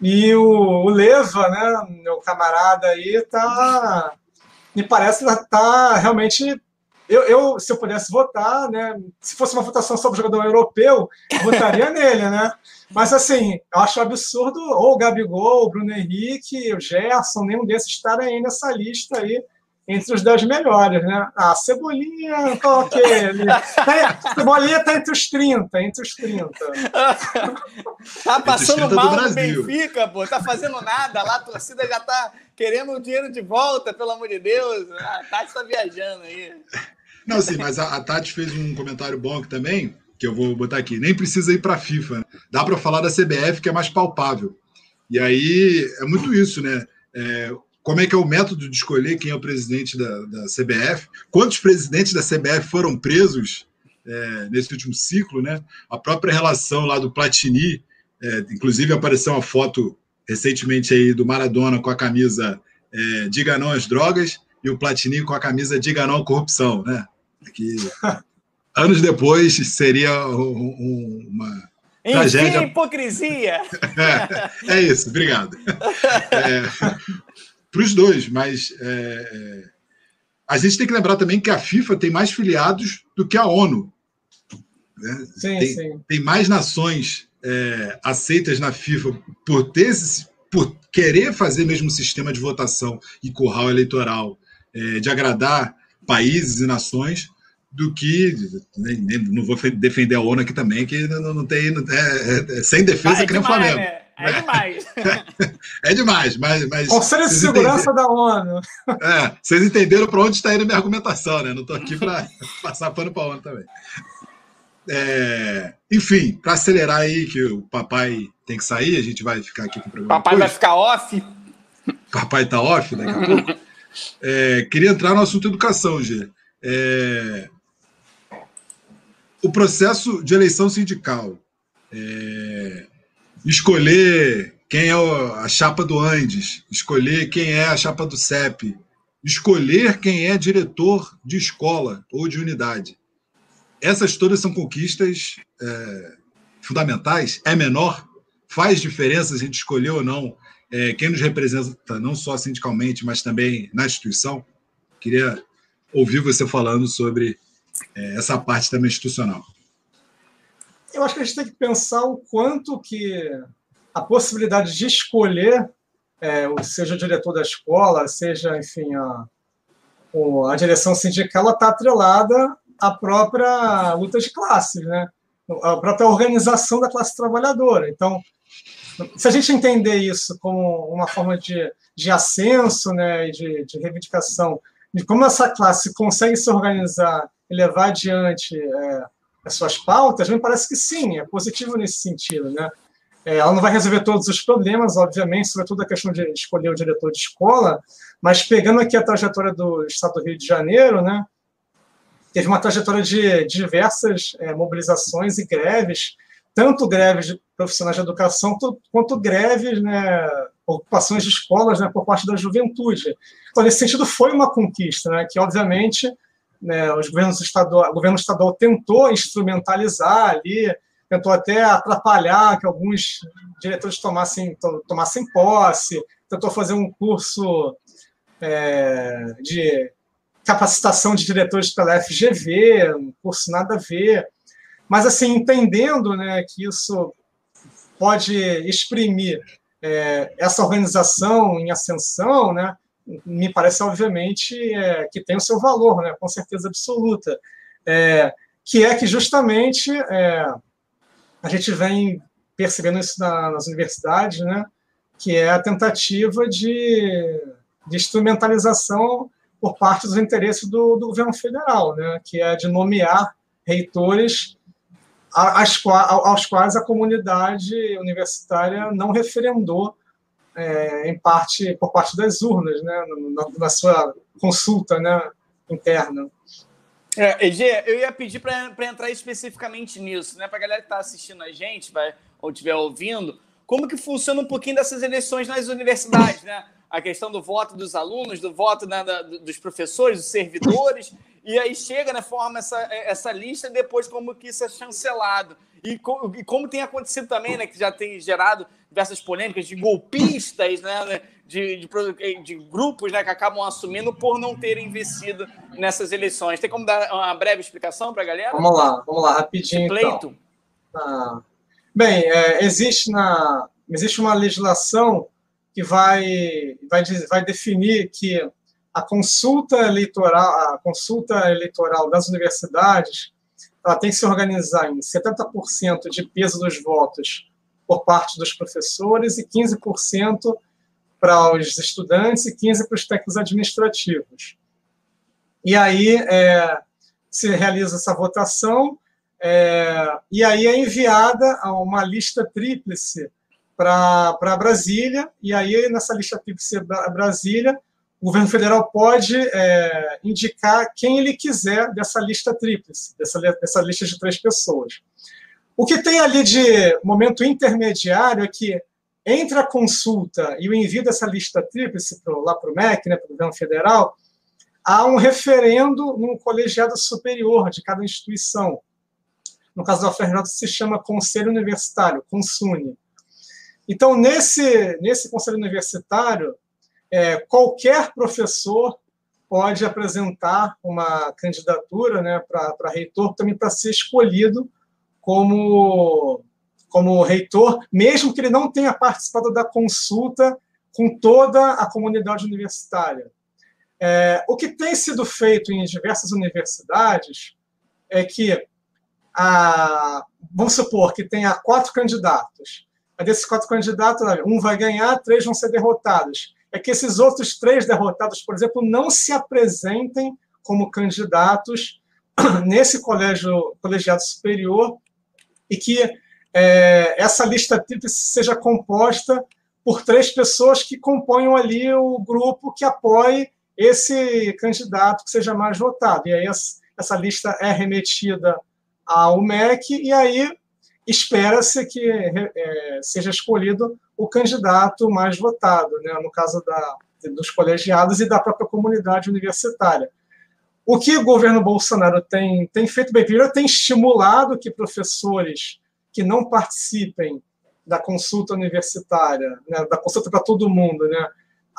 S3: E o, o Leva, né, meu camarada aí, tá. Me parece que tá realmente. Eu, eu, se eu pudesse votar, né? Se fosse uma votação sobre o jogador europeu, votaria [laughs] nele, né? Mas assim, eu acho absurdo ou o Gabigol, o Bruno Henrique, o Gerson, nenhum desses estarem aí nessa lista aí entre os 10 melhores, né? Ah, Cebolinha, qual que é ele? Tá, Cebolinha tá entre os 30, entre os 30. [laughs]
S1: tá passando mal no Benfica, pô, tá fazendo nada lá, a torcida já tá querendo o dinheiro de volta, pelo amor de Deus. A Tati tá viajando aí.
S2: Não, sim, mas a, a Tati fez um comentário bom aqui também, que eu vou botar aqui. Nem precisa ir para a FIFA. Né? Dá para falar da CBF, que é mais palpável. E aí é muito isso, né? É, como é que é o método de escolher quem é o presidente da, da CBF? Quantos presidentes da CBF foram presos é, nesse último ciclo, né? A própria relação lá do Platini, é, inclusive apareceu uma foto recentemente aí do Maradona com a camisa é, Diga não às drogas e o Platini com a camisa Diga não à corrupção, né? Que [laughs] anos depois seria um, um, uma
S1: Enfim, tragédia. hipocrisia! [laughs]
S2: é, é, isso, obrigado. [laughs] É, Para os dois, mas é, a gente tem que lembrar também que a FIFA tem mais filiados do que a ONU. Né? Sim, tem, sim. tem mais nações é, aceitas na FIFA por ter esse, por querer fazer mesmo um sistema de votação e curral eleitoral é, de agradar países e nações do que nem, nem, não vou defender a ONU aqui também que não, não tem não, é, é, sem defesa ah, que nem o Flamengo
S1: né? É demais [laughs]
S2: é demais mas, mas
S3: Conselho de Segurança da ONU
S2: é, vocês entenderam para onde está indo a minha argumentação né não estou aqui para [laughs] passar pano para a ONU também é, enfim, para acelerar aí, que o papai tem que sair, a gente vai ficar aqui com o programa.
S1: Papai depois. vai ficar off?
S2: Papai tá off daqui a pouco. [laughs] É, queria entrar no assunto educação, Gê. É, o processo de eleição sindical. É, escolher quem é a chapa do Andes, escolher quem é a chapa do CEP, escolher quem é diretor de escola ou de unidade essas todas são conquistas é, fundamentais. É menor? Faz diferença a gente escolher ou não é, quem nos representa, não só sindicalmente, mas também na instituição? Queria ouvir você falando sobre é, essa parte também institucional.
S3: Eu acho que a gente tem que pensar o quanto que a possibilidade de escolher, é, seja o diretor da escola, seja, enfim, a, a direção sindical, está atrelada a própria luta de classes, né? a própria organização da classe trabalhadora. Então, se a gente entender isso como uma forma de, de ascenso, né, de, de reivindicação, de como essa classe consegue se organizar e levar adiante é, as suas pautas, me parece que sim, é positivo nesse sentido. Né? É, ela não vai resolver todos os problemas, obviamente, sobretudo a questão de escolher o diretor de escola, mas pegando aqui a trajetória do Estado do Rio de Janeiro, né, teve uma trajetória de diversas é, mobilizações e greves, tanto greves de profissionais de educação quanto greves, né, ocupações de escolas né, por parte da juventude. Então, nesse sentido, foi uma conquista, né, que, obviamente, né, os governos estadual, o governo estadual tentou instrumentalizar ali, tentou até atrapalhar que alguns diretores tomassem, tomassem posse, tentou fazer um curso é, de capacitação de diretores pela FGV, um curso nada a ver. Mas, assim, entendendo né, que isso pode exprimir é, essa organização em ascensão, né, me parece, obviamente, é, que tem o seu valor, né, com certeza absoluta. É, que é que, justamente, é, a gente vem percebendo isso na, nas universidades, né, que é a tentativa de, de instrumentalização por parte dos interesses do, do governo federal, né, que é de nomear reitores aos quais a comunidade universitária não referendou é, em parte por parte das urnas, né, na, na sua consulta né, interna.
S1: É, EG, eu ia pedir para entrar especificamente nisso, né, para a galera que está assistindo a gente, vai, ou estiver ouvindo, como que funciona um pouquinho dessas eleições nas universidades, né? a questão do voto dos alunos, do voto né, da, dos professores, dos servidores, e aí chega, né, forma essa, essa lista depois como que isso é chancelado. E, co, e, como tem acontecido também, né, que já tem gerado diversas polêmicas de golpistas, né, né de, de, de, grupos né, que acabam assumindo por não terem vencido nessas eleições. Tem como dar uma breve explicação para a galera?
S3: Vamos lá, vamos lá, rapidinho. Então. Pleito. Então. Ah, bem, é, existe, na, existe uma legislação que vai, vai, vai definir que a consulta eleitoral, a consulta eleitoral das universidades, ela tem que se organizar em 70% de peso dos votos por parte dos professores e 15% para os estudantes e 15% para os técnicos administrativos. E aí é, se realiza essa votação, É, e aí é enviada uma lista tríplice para Brasília, e aí nessa lista tríplice Brasília, o governo federal pode é, indicar quem ele quiser dessa lista tríplice, dessa, dessa lista de três pessoas. O que tem ali de momento intermediário é que entre a consulta e o envio dessa lista tríplice pro, lá para o MEC, né, para o governo federal, há um referendo num colegiado superior de cada instituição. No caso da UFRJ, se chama Conselho Universitário, CONSUNE. Então, nesse, nesse Conselho Universitário, é, qualquer professor pode apresentar uma candidatura né, para reitor, também para ser escolhido como, como reitor, mesmo que ele não tenha participado da consulta com toda a comunidade universitária. É, o que tem sido feito em diversas universidades é que, a, vamos supor que tenha quatro candidatos. Desses quatro candidatos, um vai ganhar, três vão ser derrotados. É que esses outros três derrotados, por exemplo, não se apresentem como candidatos [clears throat] nesse colégio, colegiado superior e que é, essa lista tríplice seja composta por três pessoas que componham ali o grupo que apoie esse candidato que seja mais votado. E aí essa lista é remetida ao MEC e aí espera-se que é, seja escolhido o candidato mais votado, né, no caso da, dos colegiados e da própria comunidade universitária. O que o governo Bolsonaro tem, tem feito bem? Primeiro, tem estimulado que professores que não participem da consulta universitária, né, da consulta para todo mundo, né,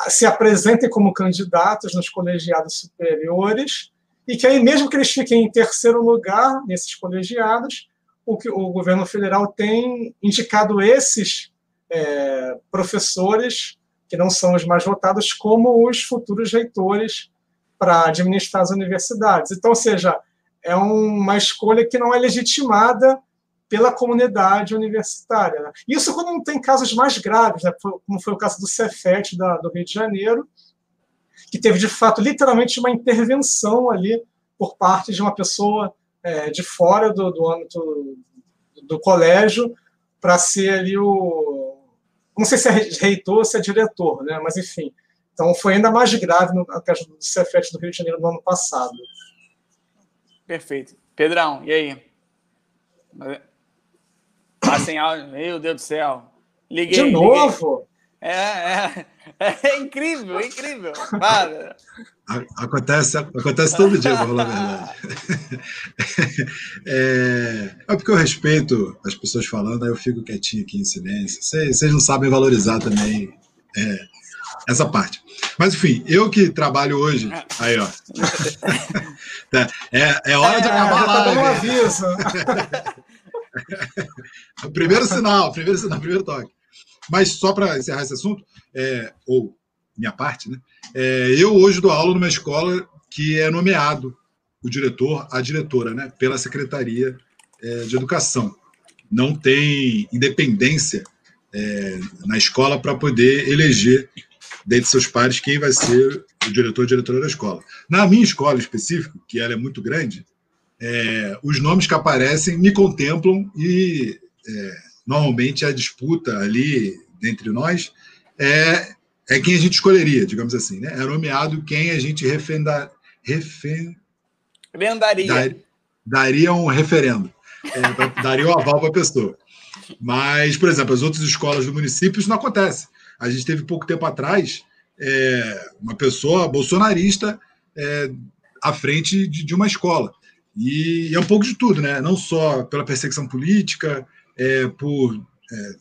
S3: se apresentem como candidatos nos colegiados superiores e que aí, mesmo que eles fiquem em terceiro lugar nesses colegiados, o, que, o governo federal tem indicado esses é, professores, que não são os mais votados, como os futuros reitores para administrar as universidades. Então, ou seja, é uma escolha que não é legitimada pela comunidade universitária. Né? Isso quando não tem casos mais graves, né? como foi o caso do Cefet da, do Rio de Janeiro, que teve, de fato, literalmente uma intervenção ali por parte de uma pessoa é, de fora do, do âmbito do colégio para ser ali o... Não sei se é reitor ou se é diretor, né? mas enfim. Então foi ainda mais grave no caso do Cefet do Rio de Janeiro no ano passado.
S1: Perfeito. Pedrão, e aí? Tá sem áudio. Meu Deus do céu. Liguei.
S3: De novo?
S1: É, é, é, incrível, é incrível. Para.
S2: Acontece, acontece todo dia, vou falar a verdade. É, é, porque eu respeito as pessoas falando, aí eu fico quietinho aqui em silêncio. Vocês, vocês não sabem valorizar também é, essa parte. Mas, enfim, eu que trabalho hoje. Aí, ó. [laughs] É, é hora de acabar lá.
S3: Tá um aviso. [laughs]
S2: primeiro sinal, primeiro sinal, primeiro toque. Mas só para encerrar esse assunto, é, ou minha parte, né? É, eu hoje dou aula numa escola que é nomeado o diretor, a diretora, né? Pela Secretaria é, de Educação. Não tem independência é, na escola para poder eleger dentre seus pares quem vai ser o diretor ou diretora da escola. Na minha escola específica, que ela é muito grande, é, os nomes que aparecem me contemplam e é, normalmente a disputa ali entre nós é, é quem a gente escolheria, digamos assim. Né? É nomeado quem a gente refenda, refen,
S1: Dar,
S2: daria um referendo, é, pra, daria o um aval para a pessoa. Mas, por exemplo, as outras escolas do município, isso não acontece. A gente teve pouco tempo atrás é, uma pessoa bolsonarista é, à frente de, de uma escola. E é um pouco de tudo, né? Não só pela perseguição política, é, por é,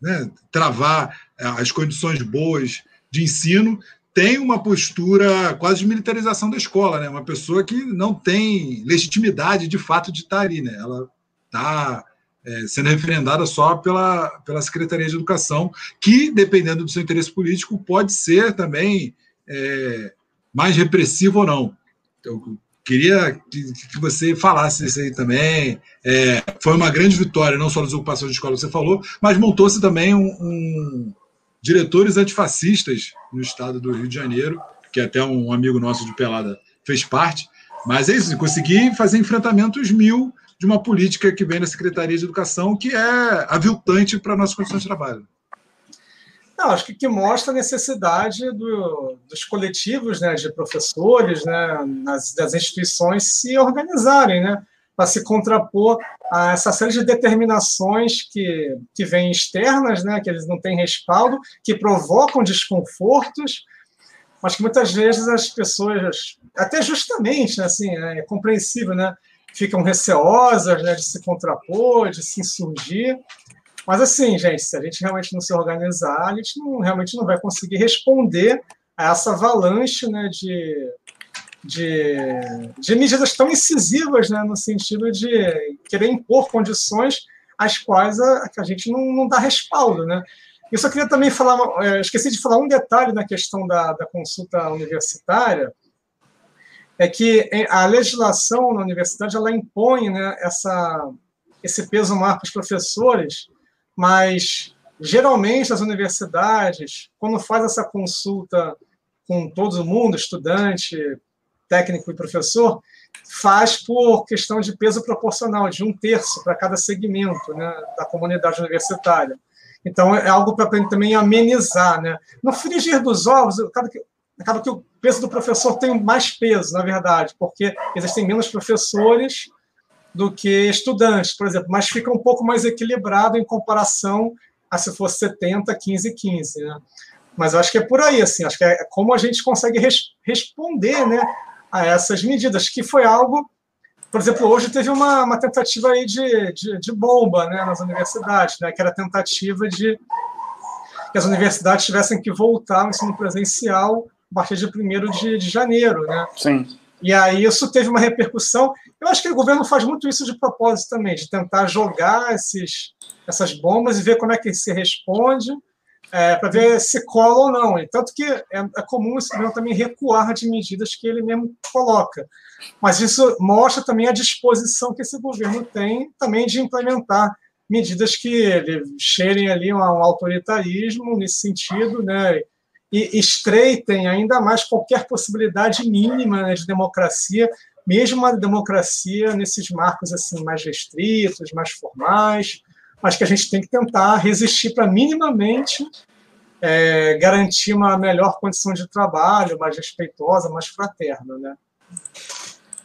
S2: né, travar as condições boas de ensino, tem uma postura quase de militarização da escola, né? Uma pessoa que não tem legitimidade de fato de estar ali, né? Ela está é, sendo referendada só pela, pela Secretaria de Educação, que, dependendo do seu interesse político, pode ser também é, mais repressivo ou não. Então, Queria que, que, você falasse isso aí também. É, foi uma grande vitória, não só das ocupações de escola que você falou, mas montou-se também um, um, diretores antifascistas no estado do Rio de Janeiro, que até um amigo nosso de Pelada fez parte. Mas é isso, consegui fazer enfrentamentos mil de uma política que vem da Secretaria de Educação, que é aviltante para a nossa condição de trabalho.
S3: Não, acho que, que mostra a necessidade do, dos coletivos né, de professores, né, nas, das instituições se organizarem, né, para se contrapor a essa série de determinações que, que vêm externas, né, que eles não têm respaldo, que provocam desconfortos, mas que muitas vezes as pessoas, até justamente, né, assim, é compreensível, né, ficam receosas né, de se contrapor, de se insurgir, mas assim, gente, se a gente realmente não se organizar, a gente não, realmente não vai conseguir responder a essa avalanche né, de, de, de medidas tão incisivas, né, no sentido de querer impor condições às quais a, a gente não, não dá respaldo. Né? Eu só queria também falar, é, esqueci de falar um detalhe na questão da, da consulta universitária, é que a legislação na universidade ela impõe né, essa, esse peso maior para os professores, mas geralmente as universidades, quando faz essa consulta com todo mundo, estudante, técnico e professor, faz por questão de peso proporcional, de um terço para cada segmento né, da comunidade universitária. Então, é algo para também amenizar. Né? No frigir dos ovos, acaba que, acaba que o peso do professor tem mais peso, na verdade, porque existem menos professores do que estudantes, por exemplo, mas fica um pouco mais equilibrado em comparação a se fosse 70, 15, 15. Né? Mas eu acho que é por aí, assim, acho que é como a gente consegue res responder né, a essas medidas, que foi algo. Por exemplo, hoje teve uma, uma tentativa aí de, de, de bomba né, nas universidades, né, que era a tentativa de que as universidades tivessem que voltar ao ensino presencial a partir de 1 de, de janeiro. Né?
S1: Sim.
S3: E aí isso teve uma repercussão. Eu acho que o governo faz muito isso de propósito também, de tentar jogar esses, essas bombas e ver como é que se responde, é, para ver se cola ou não. E tanto que é, é comum esse governo também recuar de medidas que ele mesmo coloca. Mas isso mostra também a disposição que esse governo tem também de implementar medidas que cheirem ali um autoritarismo nesse sentido, né? E estreitem ainda mais qualquer possibilidade mínima de democracia, mesmo uma democracia nesses marcos assim mais restritos, mais formais, mas que a gente tem que tentar resistir para minimamente é, garantir uma melhor condição de trabalho, mais respeitosa, mais fraterna, né?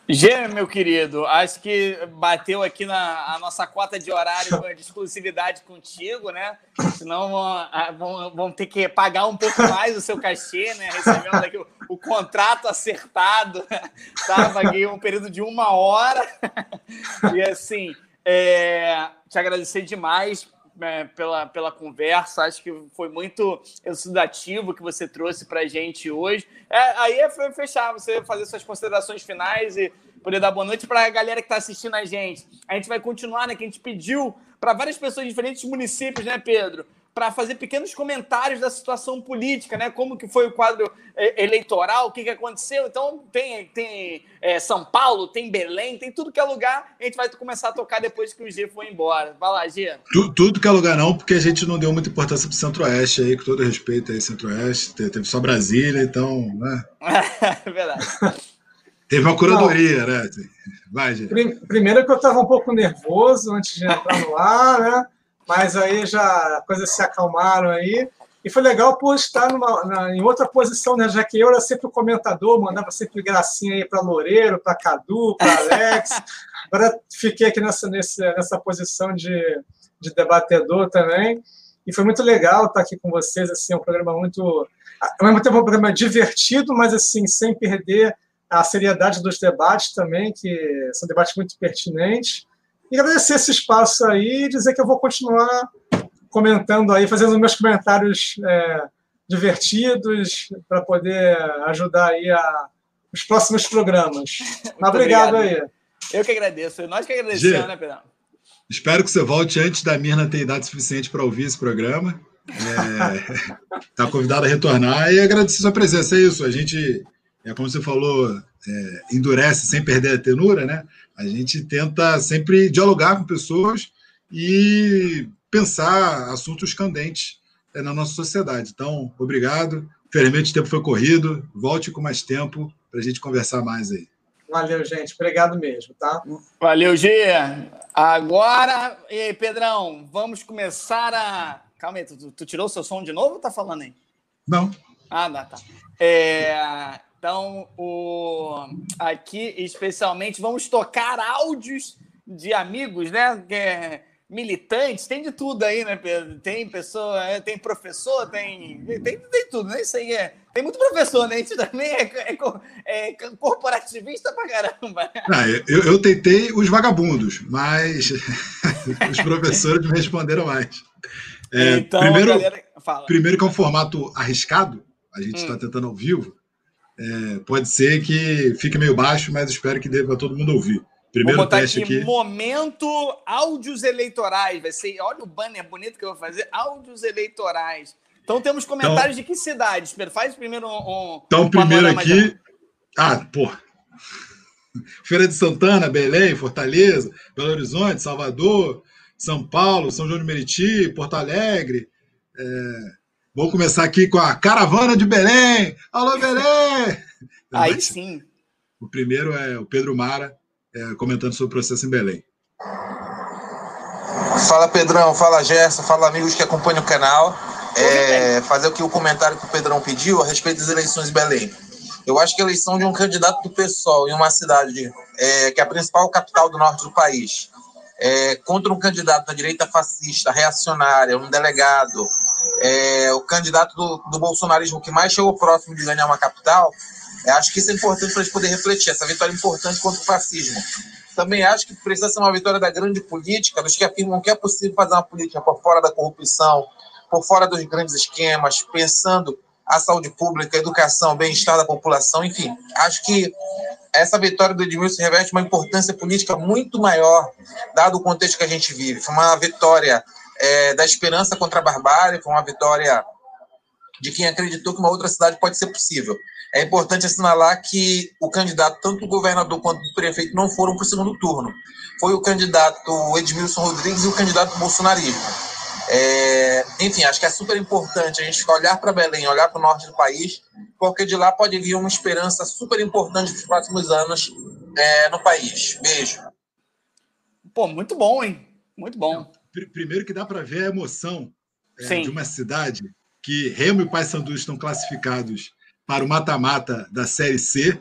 S1: Gê, meu querido, acho que bateu aqui na nossa cota de horário de exclusividade contigo, né? Senão vão, vão, ter que pagar um pouco mais o seu cachê, né? Recebemos aqui o, o contrato acertado, estava aqui um período de uma hora. E assim, é, te agradecer demais é, pela, pela conversa. Acho que foi muito elucidativo que você trouxe para a gente hoje. É, aí é fechar, você fazer suas considerações finais e poder dar boa noite para a galera que está assistindo a gente. A gente vai continuar, né? Que a gente pediu para várias pessoas de diferentes municípios, né, Pedro? Para fazer pequenos comentários da situação política, né? Como que foi o quadro é, eleitoral, o que, que aconteceu. Então tem, tem é, São Paulo, tem Belém, tem tudo que é lugar. A gente vai começar a tocar depois que o G for embora. Vai lá, G.
S2: Tudo, tudo que é lugar não, porque a gente não deu muita importância para o Centro-Oeste aí, com todo respeito aí, Centro-Oeste. Teve só Brasília, então, né?
S1: É [laughs] verdade.
S2: Teve uma curadoria, não. né? Vai, G.
S3: Primeiro que eu estava um pouco nervoso antes de entrar no ar, né? Mas aí já coisas se acalmaram aí. E foi legal por estar numa, na, em outra posição, né? Já que eu era sempre o comentador, mandava sempre gracinha aí para Loureiro, para Cadu, para Alex. [laughs] Agora fiquei aqui nessa, nessa, nessa posição de, de debatedor também. E foi muito legal estar aqui com vocês. Assim, é um programa muito. Ao mesmo tempo, é um programa divertido, mas assim, sem perder a seriedade dos debates também, que são debates muito pertinentes. E agradecer esse espaço aí e dizer que eu vou continuar comentando aí, fazendo meus comentários é, divertidos para poder ajudar aí a, os próximos programas. [laughs] obrigado, obrigado, aí.
S1: Eu que agradeço. Nós que agradecemos, né, Pedro?
S2: Espero que você volte antes da Mirna ter idade suficiente para ouvir esse programa. Está é, [laughs] tá convidado a retornar e agradecer sua presença. É isso. A gente, é como você falou, é, endurece sem perder a tenura, né? A gente tenta sempre dialogar com pessoas e pensar assuntos candentes é, na nossa sociedade. Então, obrigado. Infelizmente o tempo foi corrido. Volte com mais tempo para a gente conversar mais aí.
S3: Valeu, gente. Obrigado mesmo, tá?
S1: Valeu, G. Agora, e aí, Pedrão, vamos começar a. Calma aí, tu, tu tirou o seu som de novo ou tá falando aí?
S2: Não.
S1: Ah, não, tá. É, então, o, aqui, especialmente, vamos tocar áudios de amigos, né? É, militantes, tem de tudo aí, né, Pedro? Tem pessoa, é, tem professor, tem, tem, tem tudo, né? Isso aí é. Tem muito professor, né? A gente também é, é, é corporativista pra caramba.
S2: Ah, eu, eu tentei os vagabundos, mas [laughs] os professores me responderam mais. É, então, primeiro, galera, primeiro que é um formato arriscado, a gente está hum. tentando ao vivo. É, pode ser que fique meio baixo, mas espero que dê para todo mundo ouvir.
S1: Primeiro vou botar teste aqui, aqui. Momento áudios eleitorais. Vai ser, olha o banner bonito que eu vou fazer. Áudios eleitorais. Então temos comentários então, de que cidades? Faz primeiro um.
S2: Então, primeiro aqui. Ah, pô. [laughs] Feira de Santana, Belém, Fortaleza, Belo Horizonte, Salvador, São Paulo, São João de Meriti, Porto Alegre. É... Vamos começar aqui com a Caravana de Belém. Alô, Belém!
S1: Aí sim.
S2: O primeiro é o Pedro Mara, é, comentando sobre o processo em Belém.
S4: Fala Pedrão, fala Gerson, fala amigos que acompanham o canal. É, fazer aqui o comentário que o Pedrão pediu a respeito das eleições em Belém. Eu acho que a eleição de um candidato do PSOL em uma cidade é, que é a principal capital do norte do país, é, contra um candidato da direita fascista, reacionária, um delegado, é, o candidato do, do bolsonarismo que mais chegou próximo de ganhar uma capital, eu acho que isso é importante para a gente poder refletir, essa vitória é importante contra o fascismo. Também acho que precisa ser uma vitória da grande política, dos que afirmam que é possível fazer uma política por fora da corrupção, por fora dos grandes esquemas, pensando a saúde pública, a educação, o bem-estar da população, enfim. Acho que essa vitória do Edmilson reveste uma importância política muito maior, dado o contexto que a gente vive. Foi uma vitória é, da esperança contra a barbárie, foi uma vitória de quem acreditou que uma outra cidade pode ser possível. É importante assinalar que o candidato, tanto o governador quanto o prefeito, não foram para o segundo turno. Foi o candidato Edmilson Rodrigues e o candidato bolsonarismo. É, enfim, acho que é super importante a gente olhar para Belém, olhar para o norte do país, porque de lá pode vir uma esperança super importante para os próximos anos é, no país. Beijo.
S1: Pô, muito bom, hein? Muito bom.
S2: Primeiro que dá para ver a emoção é, de uma cidade que Remo e Paysandu estão classificados para o mata-mata da Série C,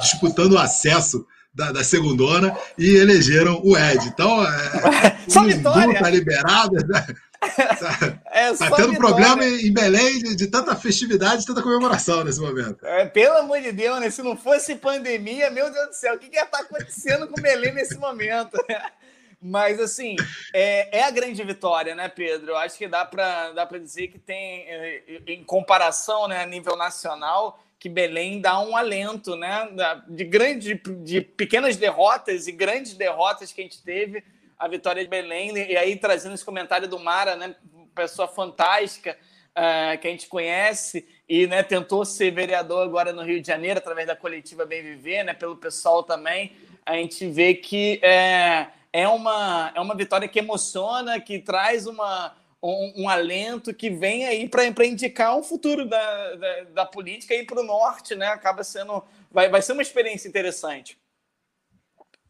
S2: disputando o acesso da, da segundona e elegeram o Ed. Então, é, [laughs]
S1: só o vitória.
S2: Tá liberado. Né? [laughs] Tá, é, tá tendo vitória. problema em Belém de, de, tanta festividade, de tanta comemoração nesse momento.
S1: É, pelo amor de Deus, né? Se não fosse pandemia, meu Deus do céu, o que, que ia estar tá acontecendo com Belém nesse momento? [laughs] Mas, assim, é, é, a grande vitória, né, Pedro? Acho que dá para dá dizer que tem, é, em comparação, né, a nível nacional, que Belém dá um alento, né? De, grande, de pequenas derrotas e grandes derrotas que a gente teve, a vitória de Belém. E aí, trazendo esse comentário do Mara, né? Pessoa fantástica. Uh, que a gente conhece e né, tentou ser vereador agora no Rio de Janeiro através da coletiva Bem Viver, né, pelo pessoal também. A gente vê que é, é uma, é uma vitória que emociona, que traz uma, um, um alento, que vem aí para indicar um futuro da, da, da política aí para o norte, né? Acaba sendo. Vai, vai ser uma experiência interessante.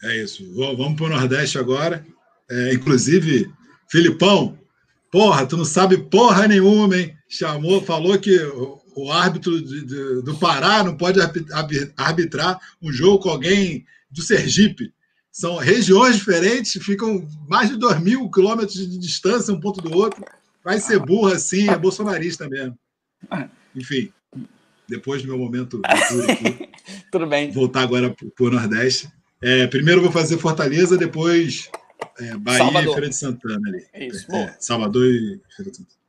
S2: É isso. Vamos para o Nordeste agora. É, inclusive, Filipão, porra, tu não sabe porra nenhuma, hein? Chamou, falou que o, árbitro do Pará não pode arbitrar um jogo com alguém do Sergipe. São regiões diferentes, ficam mais de 2 mil quilômetros de distância um ponto do outro. Vai ser burro assim, é bolsonarista mesmo. Enfim, depois do meu momento aqui. [laughs]
S1: Tudo bem.
S2: Voltar agora para o Nordeste. É, primeiro vou fazer Fortaleza, depois é, Bahia Salvador. e Feira de Santana ali. Isso, é, Salvador e Feira de Santana.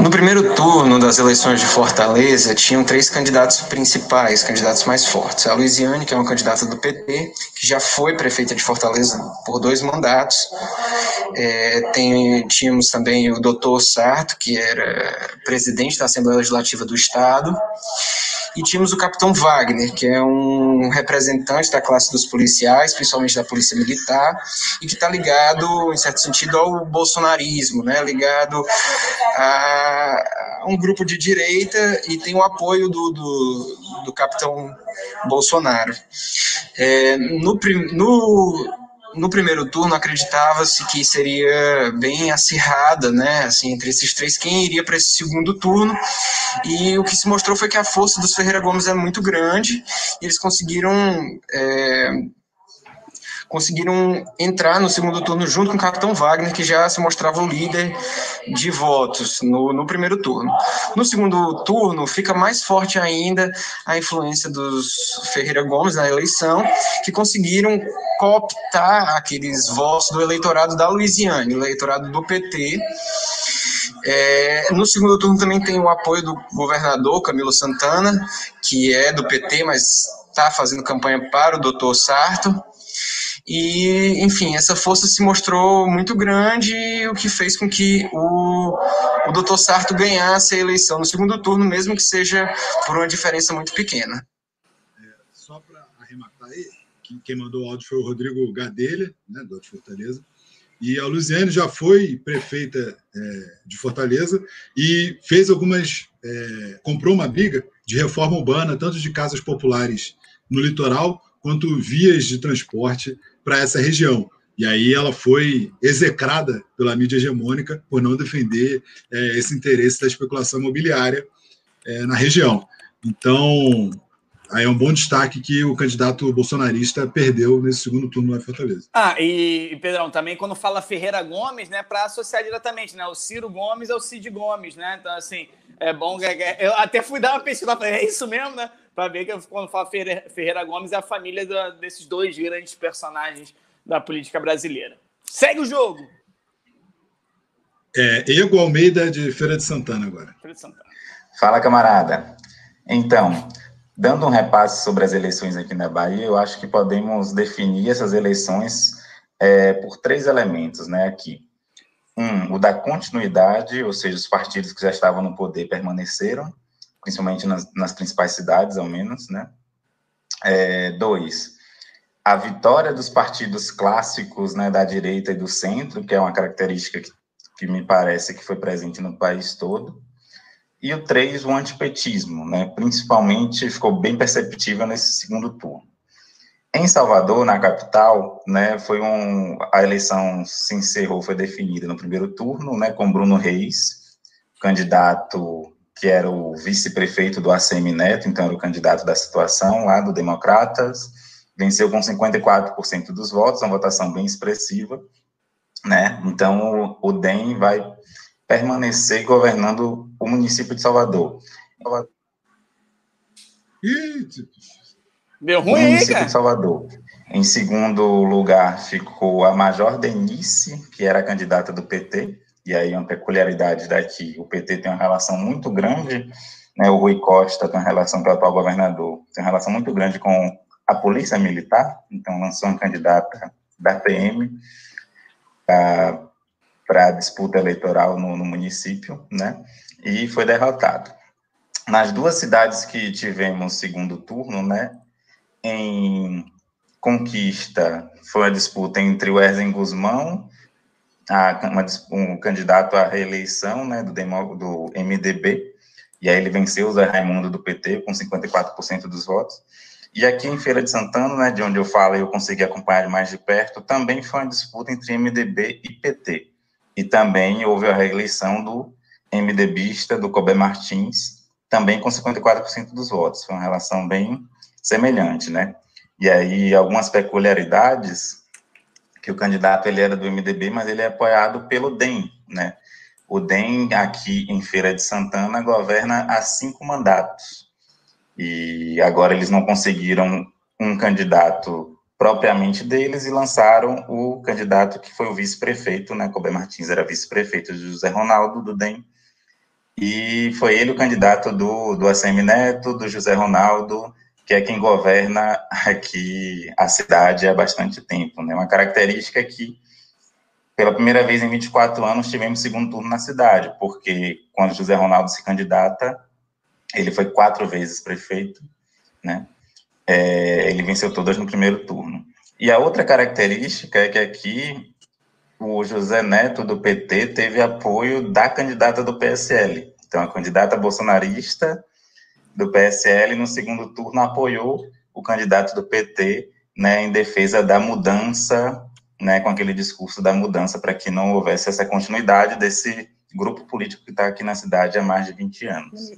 S4: No primeiro turno das eleições de Fortaleza, tinham três candidatos principais, candidatos mais fortes. A Luiziane, que é uma candidata do PT, que já foi prefeita de Fortaleza por dois mandatos. É, tem, tínhamos também o doutor Sarto, que era presidente da Assembleia Legislativa do Estado. E tínhamos o capitão Wagner, que é um representante da classe dos policiais, principalmente da polícia militar, e que está ligado, em certo sentido, ao bolsonarismo, né? ligado a
S5: um grupo de direita e tem o apoio do, do, do capitão Bolsonaro. É, no, no, no primeiro turno acreditava-se que seria bem acirrada, né, assim, entre esses três, quem iria para esse segundo turno, e o que se mostrou foi que a força dos Ferreira Gomes é muito grande, e eles conseguiram é, conseguiram entrar no segundo turno junto com o Capitão Wagner, que já se mostrava o líder de votos no, no primeiro turno. No segundo turno, fica mais forte ainda a influência dos Ferreira Gomes na eleição, que conseguiram cooptar aqueles votos do eleitorado da Louisiana, eleitorado do PT. É, no segundo turno também tem o apoio do governador Camilo Santana, que é do PT, mas está fazendo campanha para o doutor Sarto. E, enfim, essa força se mostrou muito grande, o que fez com que o, o doutor Sarto ganhasse a eleição no segundo turno, mesmo que seja por uma diferença muito pequena.
S2: É, só para arrematar aí, quem mandou o áudio foi o Rodrigo Gadelha, né, do de Fortaleza. E a Luziane já foi prefeita é, de Fortaleza e fez algumas. É, comprou uma briga de reforma urbana, tanto de casas populares no litoral, quanto vias de transporte para essa região. E aí ela foi execrada pela mídia hegemônica por não defender é, esse interesse da especulação imobiliária é, na região. Então, aí é um bom destaque que o candidato bolsonarista perdeu nesse segundo turno na Fortaleza.
S1: Ah, e, Pedrão, também quando fala Ferreira Gomes, né, para associar diretamente, né, o Ciro Gomes é o Cid Gomes, né, então assim, é bom, eu até fui dar uma pesquisa, é isso mesmo, né, para ver que quando fala Ferreira Gomes é a família da, desses dois grandes personagens da política brasileira. Segue o jogo!
S2: É, Ego Almeida de Feira de Santana agora. Feira de Santana.
S6: Fala, camarada. Então, dando um repasse sobre as eleições aqui na Bahia, eu acho que podemos definir essas eleições é, por três elementos, né, aqui. Um, o da continuidade, ou seja, os partidos que já estavam no poder permaneceram principalmente nas, nas principais cidades, ao menos, né? É, dois, a vitória dos partidos clássicos, né, da direita e do centro, que é uma característica que, que me parece que foi presente no país todo. E o três, o antipetismo, né, principalmente ficou bem perceptível nesse segundo turno. Em Salvador, na capital, né, foi um, a eleição se encerrou, foi definida no primeiro turno, né, com Bruno Reis, candidato que era o vice-prefeito do ACM Neto, então era o candidato da situação lá do Democratas, venceu com 54% dos votos, uma votação bem expressiva, né? Então o, DEM vai permanecer governando o município de Salvador.
S1: Deu ruim, o município
S6: de Salvador. Em segundo lugar ficou a Major Denise, que era a candidata do PT, e aí uma peculiaridade daqui, o PT tem uma relação muito grande, né, o Rui Costa tem uma relação com o atual governador, tem uma relação muito grande com a polícia militar, então lançou uma candidata da PM para a disputa eleitoral no, no município, né, e foi derrotado. Nas duas cidades que tivemos segundo turno, né, em Conquista, foi a disputa entre o Erzen Guzmão a, uma, um candidato à reeleição né, do, demo, do MDB, e aí ele venceu o Zé Raimundo do PT com 54% dos votos. E aqui em Feira de Santana, né, de onde eu falo e eu consegui acompanhar mais de perto, também foi uma disputa entre MDB e PT. E também houve a reeleição do MDBista, do Cobé Martins, também com 54% dos votos. Foi uma relação bem semelhante, né? E aí, algumas peculiaridades que o candidato ele era do MDB, mas ele é apoiado pelo DEM, né? O DEM aqui em Feira de Santana governa há cinco mandatos e agora eles não conseguiram um candidato propriamente deles e lançaram o candidato que foi o vice-prefeito, né? Colbert Martins era vice-prefeito de José Ronaldo do DEM e foi ele o candidato do, do ACM Neto, do José Ronaldo que é quem governa aqui a cidade há bastante tempo. Né? Uma característica que, pela primeira vez em 24 anos, tivemos segundo turno na cidade, porque quando José Ronaldo se candidata, ele foi quatro vezes prefeito, né? É, ele venceu todas no primeiro turno. E a outra característica é que aqui o José Neto do PT teve apoio da candidata do PSL, Então, a candidata bolsonarista do PSL, no segundo turno, apoiou o candidato do PT né, em defesa da mudança, né, com aquele discurso da mudança, para que não houvesse essa continuidade desse grupo político que está aqui na cidade há mais de 20 anos.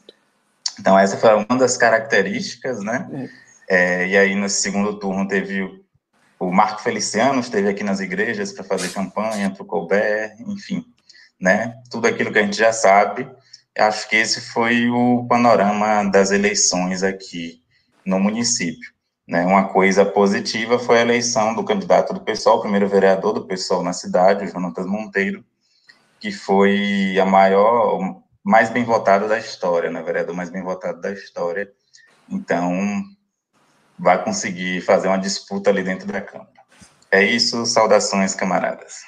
S6: Então, essa foi uma das características, né? É, e aí, no segundo turno, teve o Marco Feliciano, esteve aqui nas igrejas para fazer campanha para o Colbert, enfim, né? Tudo aquilo que a gente já sabe. Acho que esse foi o panorama das eleições aqui no município. Né? Uma coisa positiva foi a eleição do candidato do PSOL, o primeiro vereador do PSOL na cidade, o Jonatas Monteiro, que foi a maior, mais bem votado da história, né? vereador mais bem votado da história. Então, vai conseguir fazer uma disputa ali dentro da Câmara. É isso, saudações, camaradas.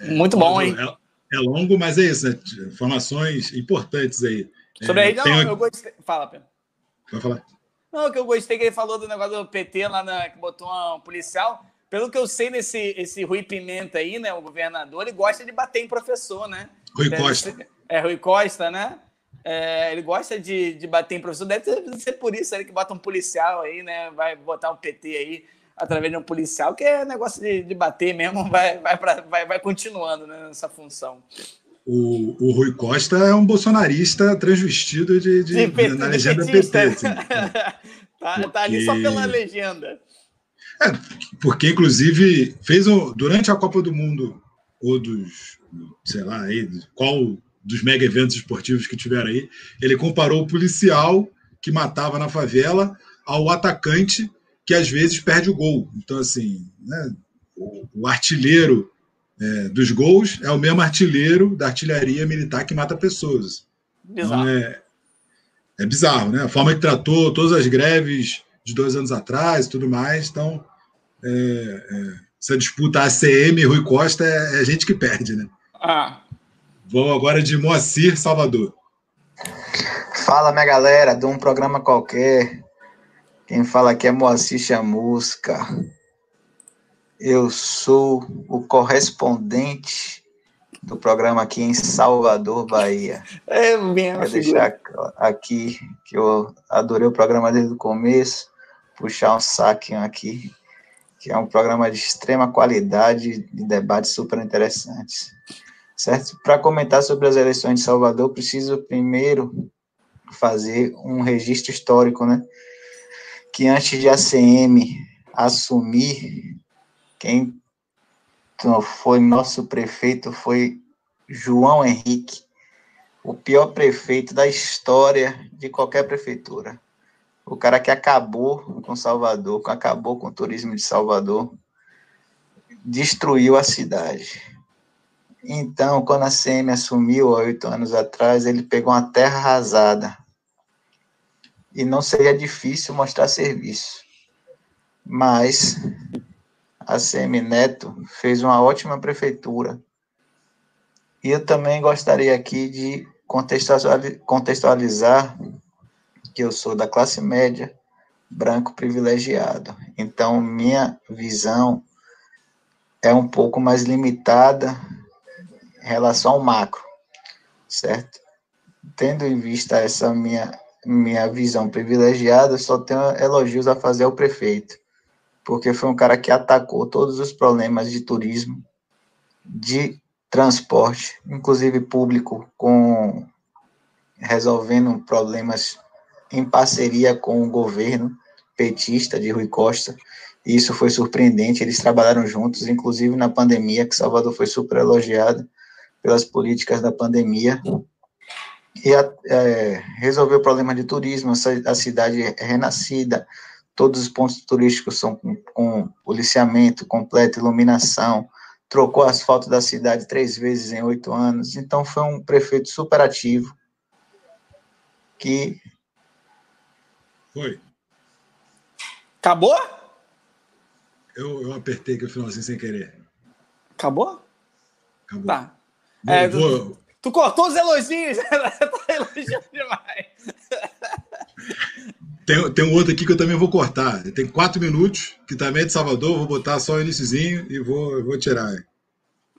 S1: Muito bom, hein?
S2: É, é longo, mas é isso, né? informações importantes aí.
S1: Sobre é, aí, não, tenho... eu gostei. Fala, Pedro.
S2: Pode falar.
S1: Não, que eu gostei que ele falou do negócio do PT lá na, que botou um policial. Pelo que eu sei nesse esse Rui Pimenta aí, né, o governador, ele gosta de bater em professor, né?
S2: Rui Costa.
S1: Ser, é, Rui Costa, né? É, ele gosta de, de bater em professor. Deve ser por isso ele que bota um policial aí, né? Vai botar um PT aí através de um policial, que é negócio de, de bater mesmo, [laughs] vai, vai, pra, vai, vai continuando né, nessa função.
S2: O, o, Rui Costa é um bolsonarista transvestido de, de, de na legenda PT. Assim. [laughs]
S1: tá, porque... tá, ali só pela legenda.
S2: É, porque, inclusive, fez um, durante a Copa do Mundo, ou dos, sei lá, aí, qual dos mega eventos esportivos que tiveram aí, ele comparou o policial que matava na favela ao atacante que às vezes perde o gol. Então, assim, né, o, o artilheiro é, dos gols é o mesmo artilheiro da artilharia militar que mata pessoas. Bizarro. Então, é, é bizarro, né? A forma que tratou todas as greves de dois anos atrás e tudo mais. Então, é, é, essa disputa ACM e Rui Costa é, é, a gente que perde, né?
S1: Ah.
S2: Vou agora de Moacir, Salvador.
S7: Fala, minha galera, de um programa qualquer. Quem fala aqui é Moacir Chamusca. Eu sou o correspondente do programa aqui em Salvador, Bahia.
S1: É mesmo.
S7: Quero deixar aqui que eu adorei o programa desde o começo, puxar um saquinho aqui, que é um programa de extrema qualidade e debates super interessantes. Certo? Para comentar sobre as eleições de Salvador, preciso primeiro fazer um registro histórico, né? Que antes de a CM assumir quem foi nosso prefeito foi João Henrique, o pior prefeito da história de qualquer prefeitura. O cara que acabou com Salvador, que acabou com o turismo de Salvador, destruiu a cidade. Então, quando a CM assumiu há oito anos atrás, ele pegou uma terra arrasada. E não seria difícil mostrar serviço. Mas a Semineto fez uma ótima prefeitura. E eu também gostaria aqui de contextualizar que eu sou da classe média, branco privilegiado. Então, minha visão é um pouco mais limitada em relação ao macro, certo? Tendo em vista essa minha, minha visão privilegiada, só tenho elogios a fazer ao prefeito porque foi um cara que atacou todos os problemas de turismo, de transporte, inclusive público, com resolvendo problemas em parceria com o governo petista de Rui Costa. E isso foi surpreendente, eles trabalharam juntos, inclusive na pandemia, que Salvador foi super elogiado pelas políticas da pandemia. E é, resolveu o problema de turismo, a cidade renascida, todos os pontos turísticos são com, com policiamento completo, iluminação, trocou asfalto da cidade três vezes em oito anos, então foi um prefeito super ativo, que...
S2: Foi.
S1: Acabou?
S2: Eu, eu apertei aqui o finalzinho sem querer.
S1: Acabou?
S2: Acabou.
S1: Tá.
S2: Vou, é, vou...
S1: Tu, cortou os elogios, [laughs] tá elogiando demais.
S2: Tem, tem um outro aqui que eu também vou cortar. Tem quatro minutos, que também é de Salvador, vou botar só o iníciozinho e vou, vou tirar.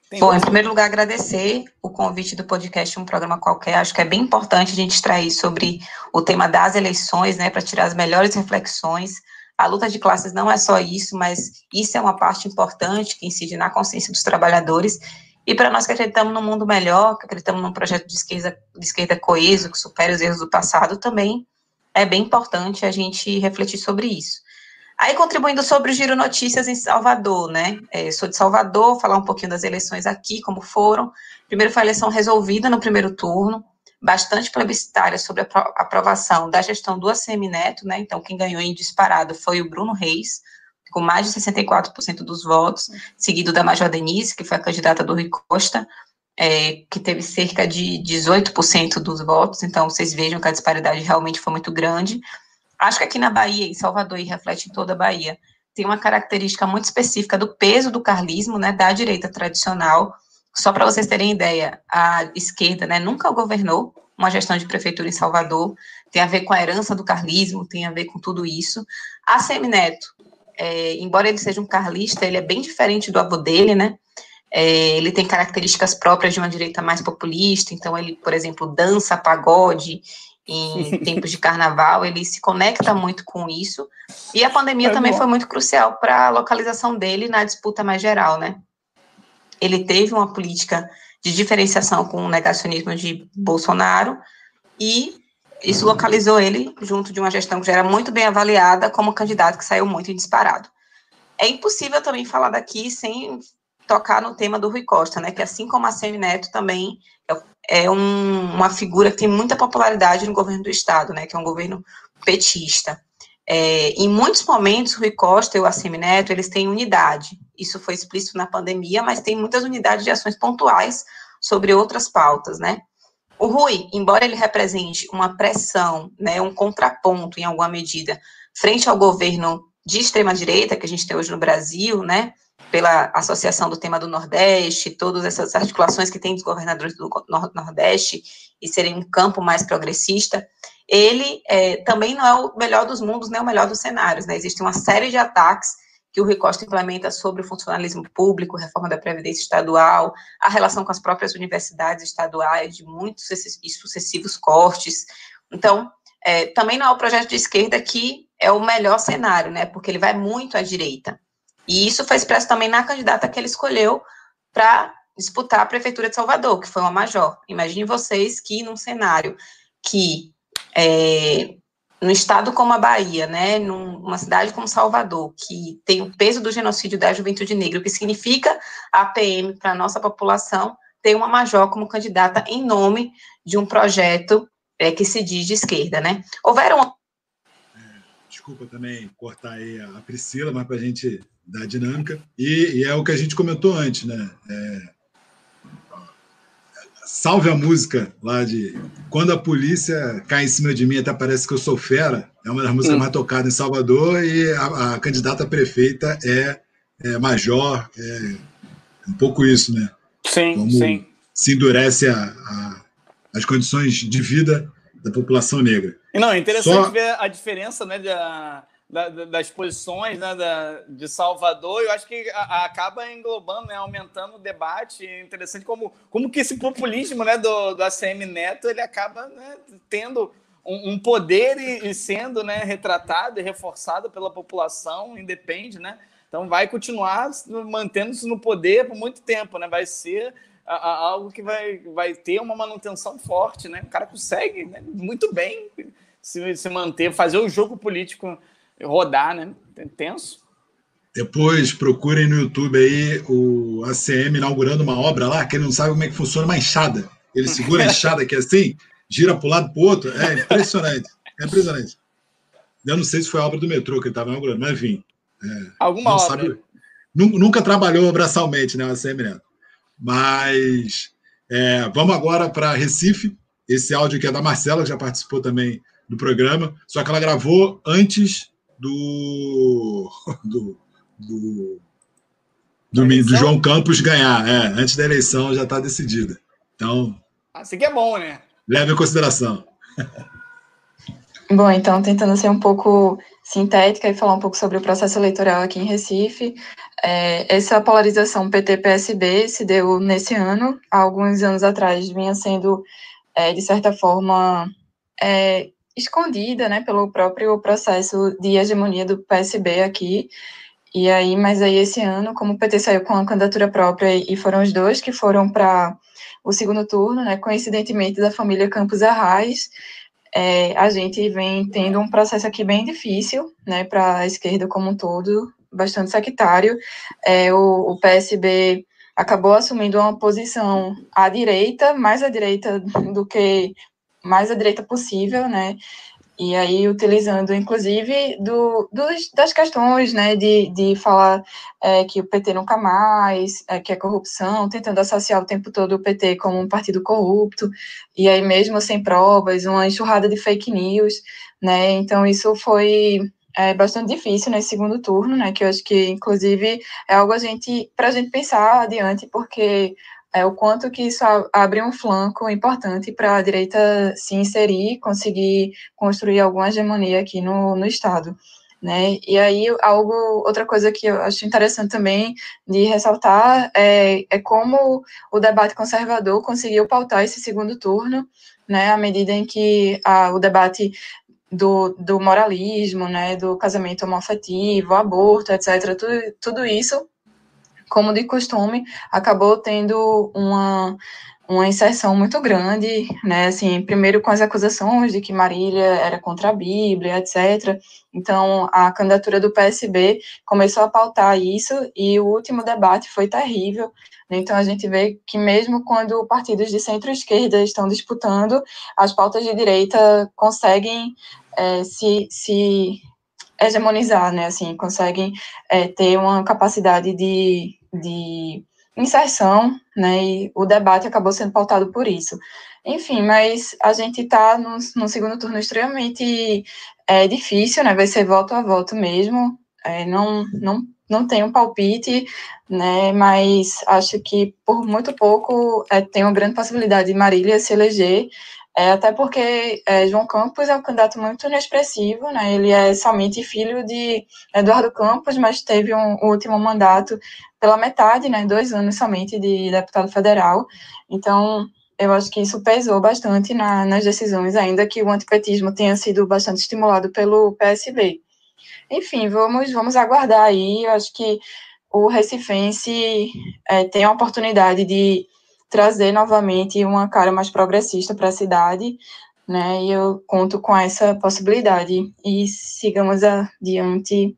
S8: Tem Bom, em primeiro lugar, agradecer o convite do podcast Um Programa Qualquer. Acho que é bem importante a gente extrair sobre o tema das eleições, né, para tirar as melhores reflexões. A luta de classes não é só isso, mas isso é uma parte importante que incide na consciência dos trabalhadores. E para nós que acreditamos num mundo melhor, que acreditamos num projeto de esquerda, de esquerda coeso, que supere os erros do passado, também é bem importante a gente refletir sobre isso. Aí, contribuindo sobre o Giro Notícias em Salvador, né? É, sou de Salvador, falar um pouquinho das eleições aqui, como foram. Primeiro foi a eleição resolvida no primeiro turno, bastante plebiscitária sobre a aprovação da gestão do ACM Neto, né? Então, quem ganhou em disparado foi o Bruno Reis, com mais de 64% dos votos, seguido da Major Denise, que foi a candidata do Rui Costa, é, que teve cerca de 18% dos votos. Então, vocês vejam que a disparidade realmente foi muito grande. Acho que aqui na Bahia, em Salvador, e reflete em toda a Bahia, tem uma característica muito específica do peso do carlismo, né, da direita tradicional. Só para vocês terem ideia, a esquerda né, nunca governou uma gestão de prefeitura em Salvador, tem a ver com a herança do carlismo, tem a ver com tudo isso. A Semineto, é, embora ele seja um carlista, ele é bem diferente do avô dele, né? É, ele tem características próprias de uma direita mais populista, então ele, por exemplo, dança pagode, em [laughs] tempos de carnaval, ele se conecta muito com isso. E a pandemia é também bom. foi muito crucial para a localização dele na disputa mais geral, né? Ele teve uma política de diferenciação com o negacionismo de Bolsonaro e isso localizou ele junto de uma gestão que já era muito bem avaliada como candidato que saiu muito disparado. É impossível também falar daqui sem tocar no tema do Rui Costa, né? Que assim como a Semi Neto também é, um, uma figura que tem muita popularidade no governo do estado, né? Que é um governo petista. É, em muitos momentos, Rui Costa e o Assemi Neto, eles têm unidade. Isso foi explícito na pandemia, mas tem muitas unidades de ações pontuais sobre outras pautas, né? O Rui, embora ele represente uma pressão, né, um contraponto em alguma medida, frente ao governo de extrema direita que a gente tem hoje no Brasil, né, pela associação do tema do Nordeste, todas essas articulações que tem dos governadores do Nordeste e serem um campo mais progressista, ele é, também não é o melhor dos mundos, nem o melhor dos cenários, né? Existe uma série de ataques que o Rui Costa implementa sobre o funcionalismo público, reforma da Previdência Estadual, a relação com as próprias universidades estaduais, de muitos e sucessivos cortes. Então, é, também não é o projeto de esquerda que é o melhor cenário, né? Porque ele vai muito à direita. E isso foi expresso também na candidata que ele escolheu para disputar a prefeitura de Salvador, que foi uma major. Imagine vocês que num cenário que é, no estado como a Bahia, né, numa cidade como Salvador, que tem o peso do genocídio da juventude negra, o que significa a PM para a nossa população, ter uma major como candidata em nome de um projeto é, que se diz de esquerda, né? Houveram
S2: desculpa também cortar aí a Priscila, mas para a gente dar dinâmica. E, e, é o que a gente comentou antes, né? É, salve a música lá de Quando a Polícia Cai em Cima de Mim, até parece que eu sou fera. É uma das músicas hum. mais tocadas em Salvador e a, a candidata prefeita é, é Major. É um pouco isso, né?
S1: Sim, Como sim.
S2: Se endurece a, a, as condições de vida da população negra.
S1: Não, é interessante Só... ver a diferença né, da, da, das posições né, da, de Salvador. Eu acho que a, a acaba englobando, né, aumentando o debate. É interessante como, como que esse populismo né, do, do ACM Neto ele acaba né, tendo um, um poder e, e, sendo né, retratado e reforçado pela população, independe, né? Então vai continuar mantendo-se no poder por muito tempo, né? Vai ser a, a, algo que vai, vai ter uma manutenção forte, né? O cara consegue né, muito bem se, se manter, fazer o jogo político rodar, né? Tenso.
S2: Depois procurem no YouTube aí o ACM inaugurando uma obra lá, que ele não sabe como é que funciona uma enxada. Ele segura a [laughs] enxada aqui assim, gira para o lado para o outro. É impressionante. É impressionante. Eu não sei se foi a obra do metrô que ele estava inaugurando, mas enfim.
S1: É, Alguma obra. Sabe,
S2: nunca trabalhou braçalmente, né, o ACM Neto. Mas é, vamos agora para Recife. Esse áudio aqui é da Marcela, que já participou também do programa, só que ela gravou antes [laughs] do, do, do, do, do João Campos ganhar. É, antes da eleição já está decidida. Então.
S1: Assim que é bom, né?
S2: Leve em consideração.
S9: Bom, então, tentando ser um pouco sintética e falar um pouco sobre o processo eleitoral aqui em Recife. É, essa polarização PT-PSB se deu nesse ano, há alguns anos atrás vinha sendo, é, de certa forma, é, escondida, né, pelo próprio processo de hegemonia do PSB aqui, e aí, mas aí esse ano, como o PT saiu com a candidatura própria e foram os dois que foram para o segundo turno, né, coincidentemente da família Campos Arraes, é, a gente vem tendo um processo aqui bem difícil, né, para a esquerda como um todo, bastante sectário. É, o, o, PSB acabou assumindo uma posição à direita, mais à direita do que mais à direita possível, né, e aí, utilizando, inclusive, do, dos, das questões, né, de, de falar é, que o PT nunca mais, é, que é corrupção, tentando associar o tempo todo o PT como um partido corrupto, e aí mesmo sem provas, uma enxurrada de fake news, né, então isso foi é, bastante difícil nesse segundo turno, né, que eu acho que, inclusive, é algo a gente, para a gente pensar adiante, porque é, o quanto que isso abre um flanco importante para a direita se inserir, conseguir construir alguma hegemonia aqui no, no Estado. Né? E aí, algo, outra coisa que eu acho interessante também de ressaltar é, é como o debate conservador conseguiu pautar esse segundo turno, né, à medida em que a, o debate do, do moralismo, né, do casamento homoafetivo, aborto, etc., tudo, tudo isso como de costume, acabou tendo uma, uma inserção muito grande, né, assim, primeiro com as acusações de que Marília era contra a Bíblia, etc. Então, a candidatura do PSB começou a pautar isso e o último debate foi terrível. Então, a gente vê que mesmo quando partidos de centro-esquerda estão disputando, as pautas de direita conseguem é, se, se hegemonizar, né, assim, conseguem é, ter uma capacidade de de inserção, né, e o debate acabou sendo pautado por isso. Enfim, mas a gente está no, no, segundo turno extremamente é, difícil, né, vai ser voto a voto mesmo, é, não, não, não tem um palpite, né, mas acho que por muito pouco é, tem uma grande possibilidade de Marília se eleger, é, até porque é, João Campos é um candidato muito inexpressivo, né? Ele é somente filho de Eduardo Campos, mas teve um, um último mandato pela metade, né? Dois anos somente de deputado federal. Então, eu acho que isso pesou bastante na, nas decisões, ainda que o antipetismo tenha sido bastante estimulado pelo PSB. Enfim, vamos, vamos aguardar aí. Eu acho que o Recifense é, tem a oportunidade de trazer novamente uma cara mais progressista para a cidade, né? E eu conto com essa possibilidade e sigamos adiante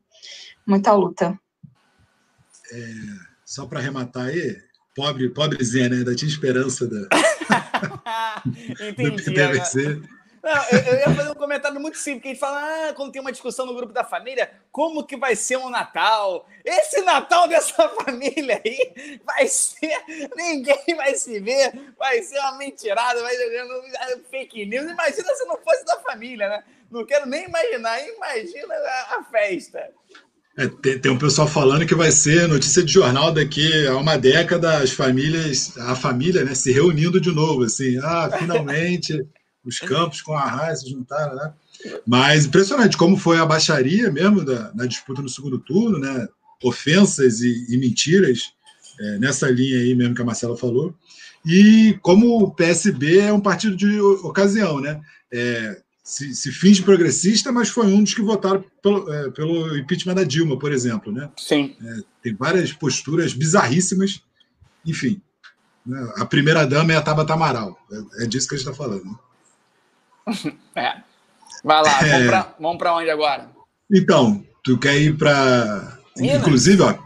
S9: muita luta.
S2: É, só para arrematar aí, pobre, pobrezinha, né? Ainda tinha esperança da, [laughs]
S1: Entendi, do. Não, eu, eu, ia fazer um comentário muito simples, que a gente fala, ah, quando tem uma discussão no grupo da família, como que vai ser um Natal? Esse Natal dessa [laughs] família aí vai ser, ninguém vai se ver, vai ser uma mentirada, vai ser fake news. Imagina se não fosse da família, né? Não quero nem imaginar, imagina a, a festa.
S2: É, tem, tem, um pessoal falando que vai ser notícia de jornal daqui a uma década, as famílias, a família, né, se reunindo de novo, assim, ah, finalmente [laughs] os campos com a Arraia se juntaram, né? Mas impressionante como foi a baixaria mesmo da, na disputa no segundo turno, né? Ofensas e, e mentiras é, nessa linha aí mesmo que a Marcela falou. E como o PSB é um partido de ocasião, né? É, se, se finge progressista, mas foi um dos que votaram pelo, é, pelo impeachment da Dilma, por exemplo, né?
S1: Sim.
S2: É, tem várias posturas bizarríssimas. Enfim, né? a primeira dama é a Tabata Amaral. É, é disso que a gente está falando. Né? [laughs]
S1: É. Vai lá, é... vamos para onde agora?
S2: Então, tu quer ir para. Inclusive, ó,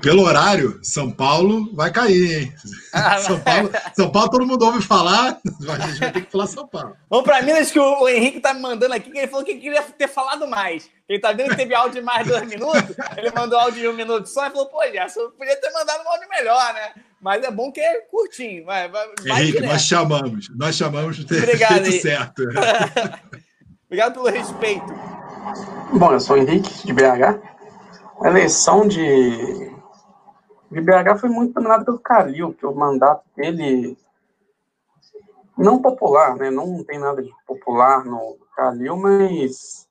S2: pelo horário, São Paulo vai cair, hein? Ah, São, Paulo, São Paulo todo mundo ouve falar, a gente vai ter que falar São Paulo.
S1: Vamos para Minas, que o Henrique tá me mandando aqui, que ele falou que queria ter falado mais. Ele tá vendo que teve áudio de mais dois minutos, ele mandou áudio de um minuto só e falou, pô, Gerson, podia ter mandado um áudio melhor, né? Mas é bom que é curtinho. Vai, vai,
S2: Henrique, nós chamamos. Nós chamamos de ter Obrigado, feito certo. [laughs]
S1: Obrigado pelo respeito.
S10: Bom, eu sou o Henrique, de BH. A eleição de, de BH foi muito dominada pelo Calil, que o mandato dele não popular, né? Não tem nada de popular no Calil, mas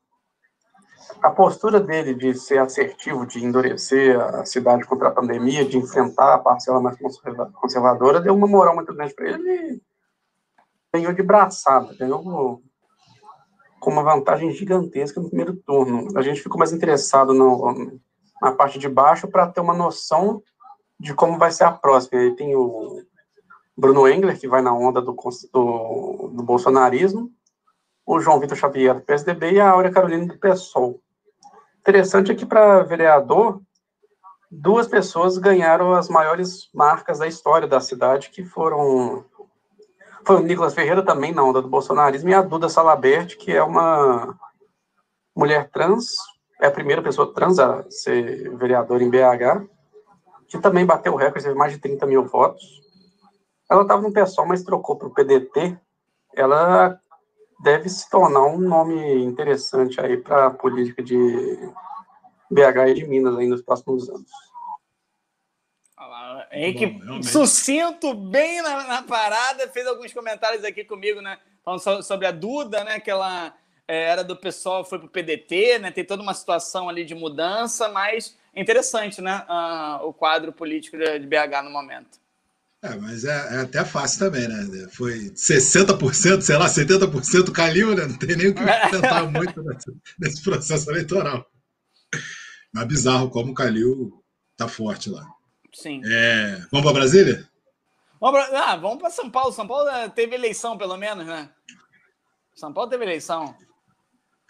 S10: a postura dele de ser assertivo, de endurecer a cidade contra a pandemia, de enfrentar a parcela mais conservadora, deu uma moral muito grande para ele ganhou de braçada, ganhou com uma vantagem gigantesca no primeiro turno. A gente ficou mais interessado no, na parte de baixo para ter uma noção de como vai ser a próxima. Aí tem o Bruno Engler, que vai na onda do, do, do bolsonarismo, o João Vitor Xavier do PSDB e a Áurea Carolina do PSOL. Interessante é que para vereador, duas pessoas ganharam as maiores marcas da história da cidade, que foram foi o Nicolas Ferreira também na onda do bolsonarismo e a Duda Salabert, que é uma mulher trans, é a primeira pessoa trans a ser vereadora em BH, que também bateu o recorde, teve mais de 30 mil votos. Ela estava no PSOL, mas trocou para o PDT. Ela deve se tornar um nome interessante aí para a política de BH e de Minas aí nos próximos anos.
S1: Henrique, Bom, sucinto, bem na, na, parada, fez alguns comentários aqui comigo, né? Falando sobre a Duda, né? Que ela era do pessoal, foi para o PDT, né? Tem toda uma situação ali de mudança, mas é interessante, né? Uh, o quadro político de, BH no momento.
S2: É, mas é, é, até fácil também, né? Foi 60%, sei lá, 70% caiu, né? Não tem nem o que [laughs] tentar muito nesse, nesse, processo eleitoral. Mas bizarro como o Calil tá forte lá.
S1: Sim.
S2: É, vamos para Brasília?
S1: Vamos para ah, São Paulo. São Paulo eh, teve eleição, pelo menos, né? São Paulo teve eleição.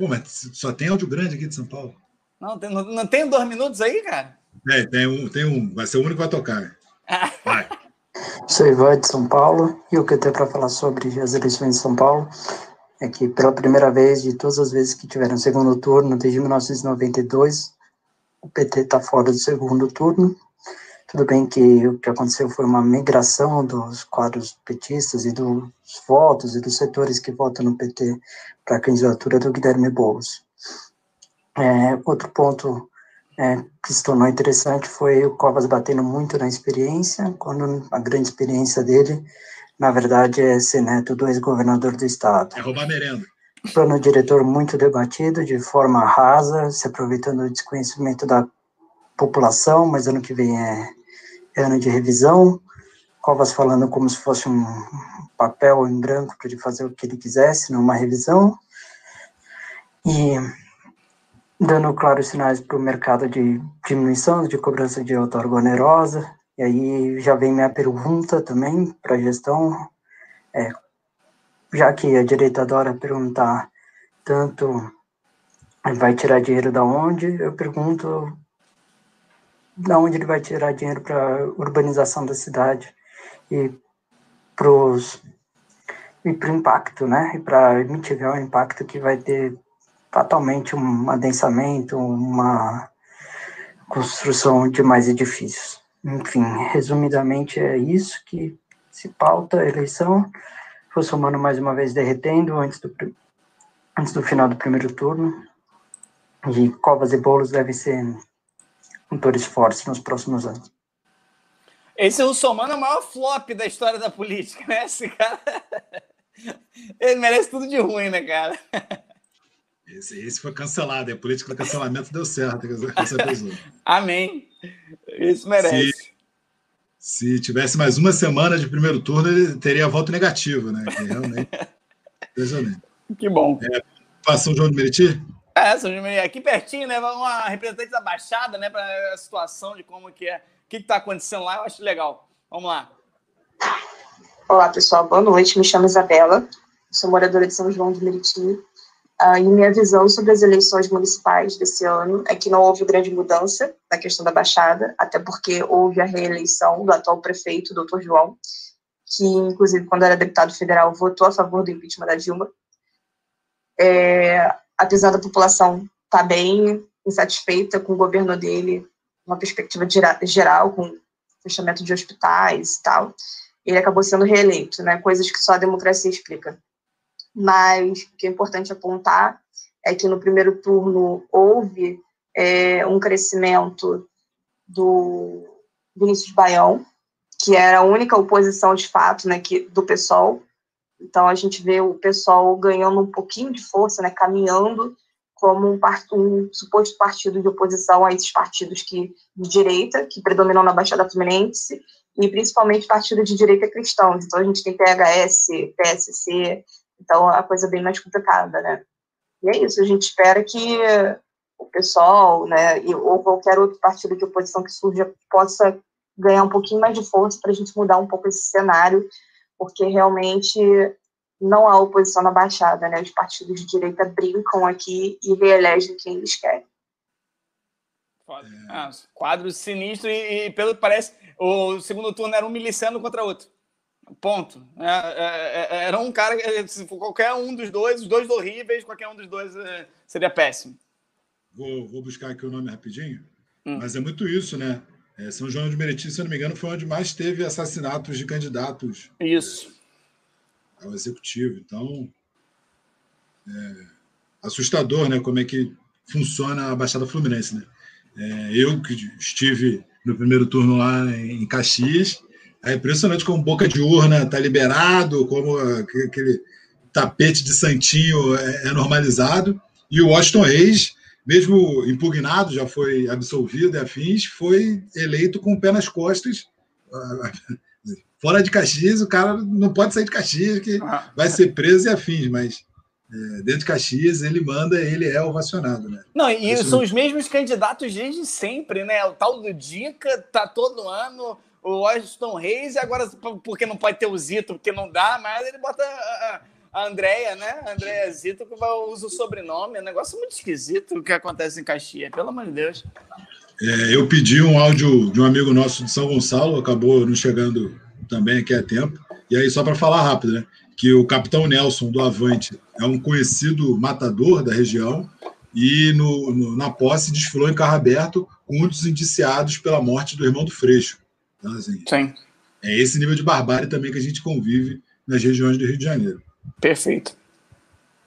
S2: Pô, mas só tem áudio grande aqui de São Paulo.
S1: Não, tem, não, não tem dois minutos aí, cara?
S2: É, tem um, tem um. Vai ser o único que vai tocar. [laughs] Vai.
S11: Sou Ivan de São Paulo e o que eu tenho para falar sobre as eleições de São Paulo é que pela primeira vez de todas as vezes que tiveram segundo turno desde 1992, o PT está fora do segundo turno tudo bem que o que aconteceu foi uma migração dos quadros petistas e dos votos e dos setores que votam no PT para a candidatura do Guilherme Boulos. É, outro ponto é, que se tornou interessante foi o Covas batendo muito na experiência, quando a grande experiência dele, na verdade, é ser neto do ex-governador do estado.
S2: É roubar merenda.
S11: Plano diretor muito debatido, de forma rasa, se aproveitando do desconhecimento da população, mas ano que vem é ano de revisão, Covas falando como se fosse um papel em branco para ele fazer o que ele quisesse numa revisão, e dando claros sinais para o mercado de diminuição de cobrança de outorga onerosa, e aí já vem minha pergunta também para a gestão, é, já que a direita adora perguntar tanto vai tirar dinheiro da onde, eu pergunto da onde ele vai tirar dinheiro para urbanização da cidade e para o impacto, né? E para mitigar o impacto que vai ter fatalmente um adensamento, uma construção de mais edifícios. Enfim, resumidamente é isso que se pauta a eleição. Vou somando mais uma vez derretendo antes do, antes do final do primeiro turno. E Covas e Bolos devem ser motores fortes nos próximos anos.
S1: Esse Russomano é o maior flop da história da política, né? Esse cara. [laughs] Ele merece tudo de ruim, né, cara?
S2: Esse, esse foi cancelado, a política do cancelamento deu certo essa [laughs] pessoa.
S1: Amém. Isso merece.
S2: Se, se, tivesse mais uma semana de primeiro turno, ele teria voto negativo, né? Que realmente. [laughs]
S1: que bom.
S2: É, passou o João de Meriti?
S1: É, São aqui pertinho, né? Uma representante da Baixada, né? Para a situação de como que é, o que está acontecendo lá, eu acho legal. Vamos lá.
S12: Olá, pessoal, boa noite. Me chamo Isabela, sou moradora de São João de Meriti. Uh, e minha visão sobre as eleições municipais desse ano é que não houve grande mudança na questão da Baixada, até porque houve a reeleição do atual prefeito, doutor João, que, inclusive, quando era deputado federal, votou a favor do impeachment da Dilma. É, apesar da população estar tá bem insatisfeita com o governo dele, uma perspectiva geral, com fechamento de hospitais e tal, ele acabou sendo reeleito, né? Coisas que só a democracia explica. Mas o que é importante apontar é que no primeiro turno houve é, um crescimento do Vinícius Baião, que era a única oposição de fato, né, que, do PSOL, então a gente vê o pessoal ganhando um pouquinho de força, né, caminhando como um, um, suposto partido de oposição a esses partidos que, de direita que predominam na Baixada Fluminense e principalmente partidos de direita cristãos. Então a gente tem PHS, PSC, então a coisa é bem mais complicada, né? E é isso, a gente espera que o pessoal, né, ou qualquer outro partido de oposição que surja possa ganhar um pouquinho mais de força para a gente mudar um pouco esse cenário, porque realmente não há oposição na Baixada, né? Os partidos de direita brincam aqui e reelegem quem eles querem.
S1: Ah, quadro sinistro e, e, pelo que parece, o segundo turno era um miliciano contra outro. Ponto. É, é, é era um cara, se for qualquer um dos dois, os dois horríveis, qualquer um dos dois é, seria péssimo.
S2: Vou, vou buscar aqui o nome rapidinho, hum. mas é muito isso, né? É, São João de Meriti, se eu não me engano, foi onde mais teve assassinatos de candidatos.
S1: Isso
S2: ao executivo. Então, é assustador, né? Como é que funciona a Baixada Fluminense, né? É, eu que estive no primeiro turno lá em Caxias, é impressionante como boca de urna está liberado, como aquele tapete de santinho é, é normalizado. E o Washington Reis, mesmo impugnado, já foi absolvido e afins, foi eleito com o pé nas costas [laughs] Fora de Caxias, o cara não pode sair de Caxias, que ah. vai ser preso e afins, mas é, dentro de Caxias ele manda, ele é ovacionado, né?
S1: Não, e Isso... são os mesmos candidatos desde sempre, né? O tal do Dica tá todo ano, o Washington Reis, e agora porque não pode ter o Zito, porque não dá, mas ele bota a, a Andréia, né? A Andréia Zito, que usa o sobrenome. É um negócio muito esquisito o que acontece em Caxias, pelo amor de Deus.
S2: É, eu pedi um áudio de um amigo nosso de São Gonçalo, acabou não chegando também aqui a tempo. E aí, só para falar rápido, né? Que o capitão Nelson do Avante é um conhecido matador da região e no, no, na posse desfilou em carro aberto com muitos indiciados pela morte do irmão do Freixo. Então, assim,
S1: Sim.
S2: É esse nível de barbárie também que a gente convive nas regiões do Rio de Janeiro.
S1: Perfeito.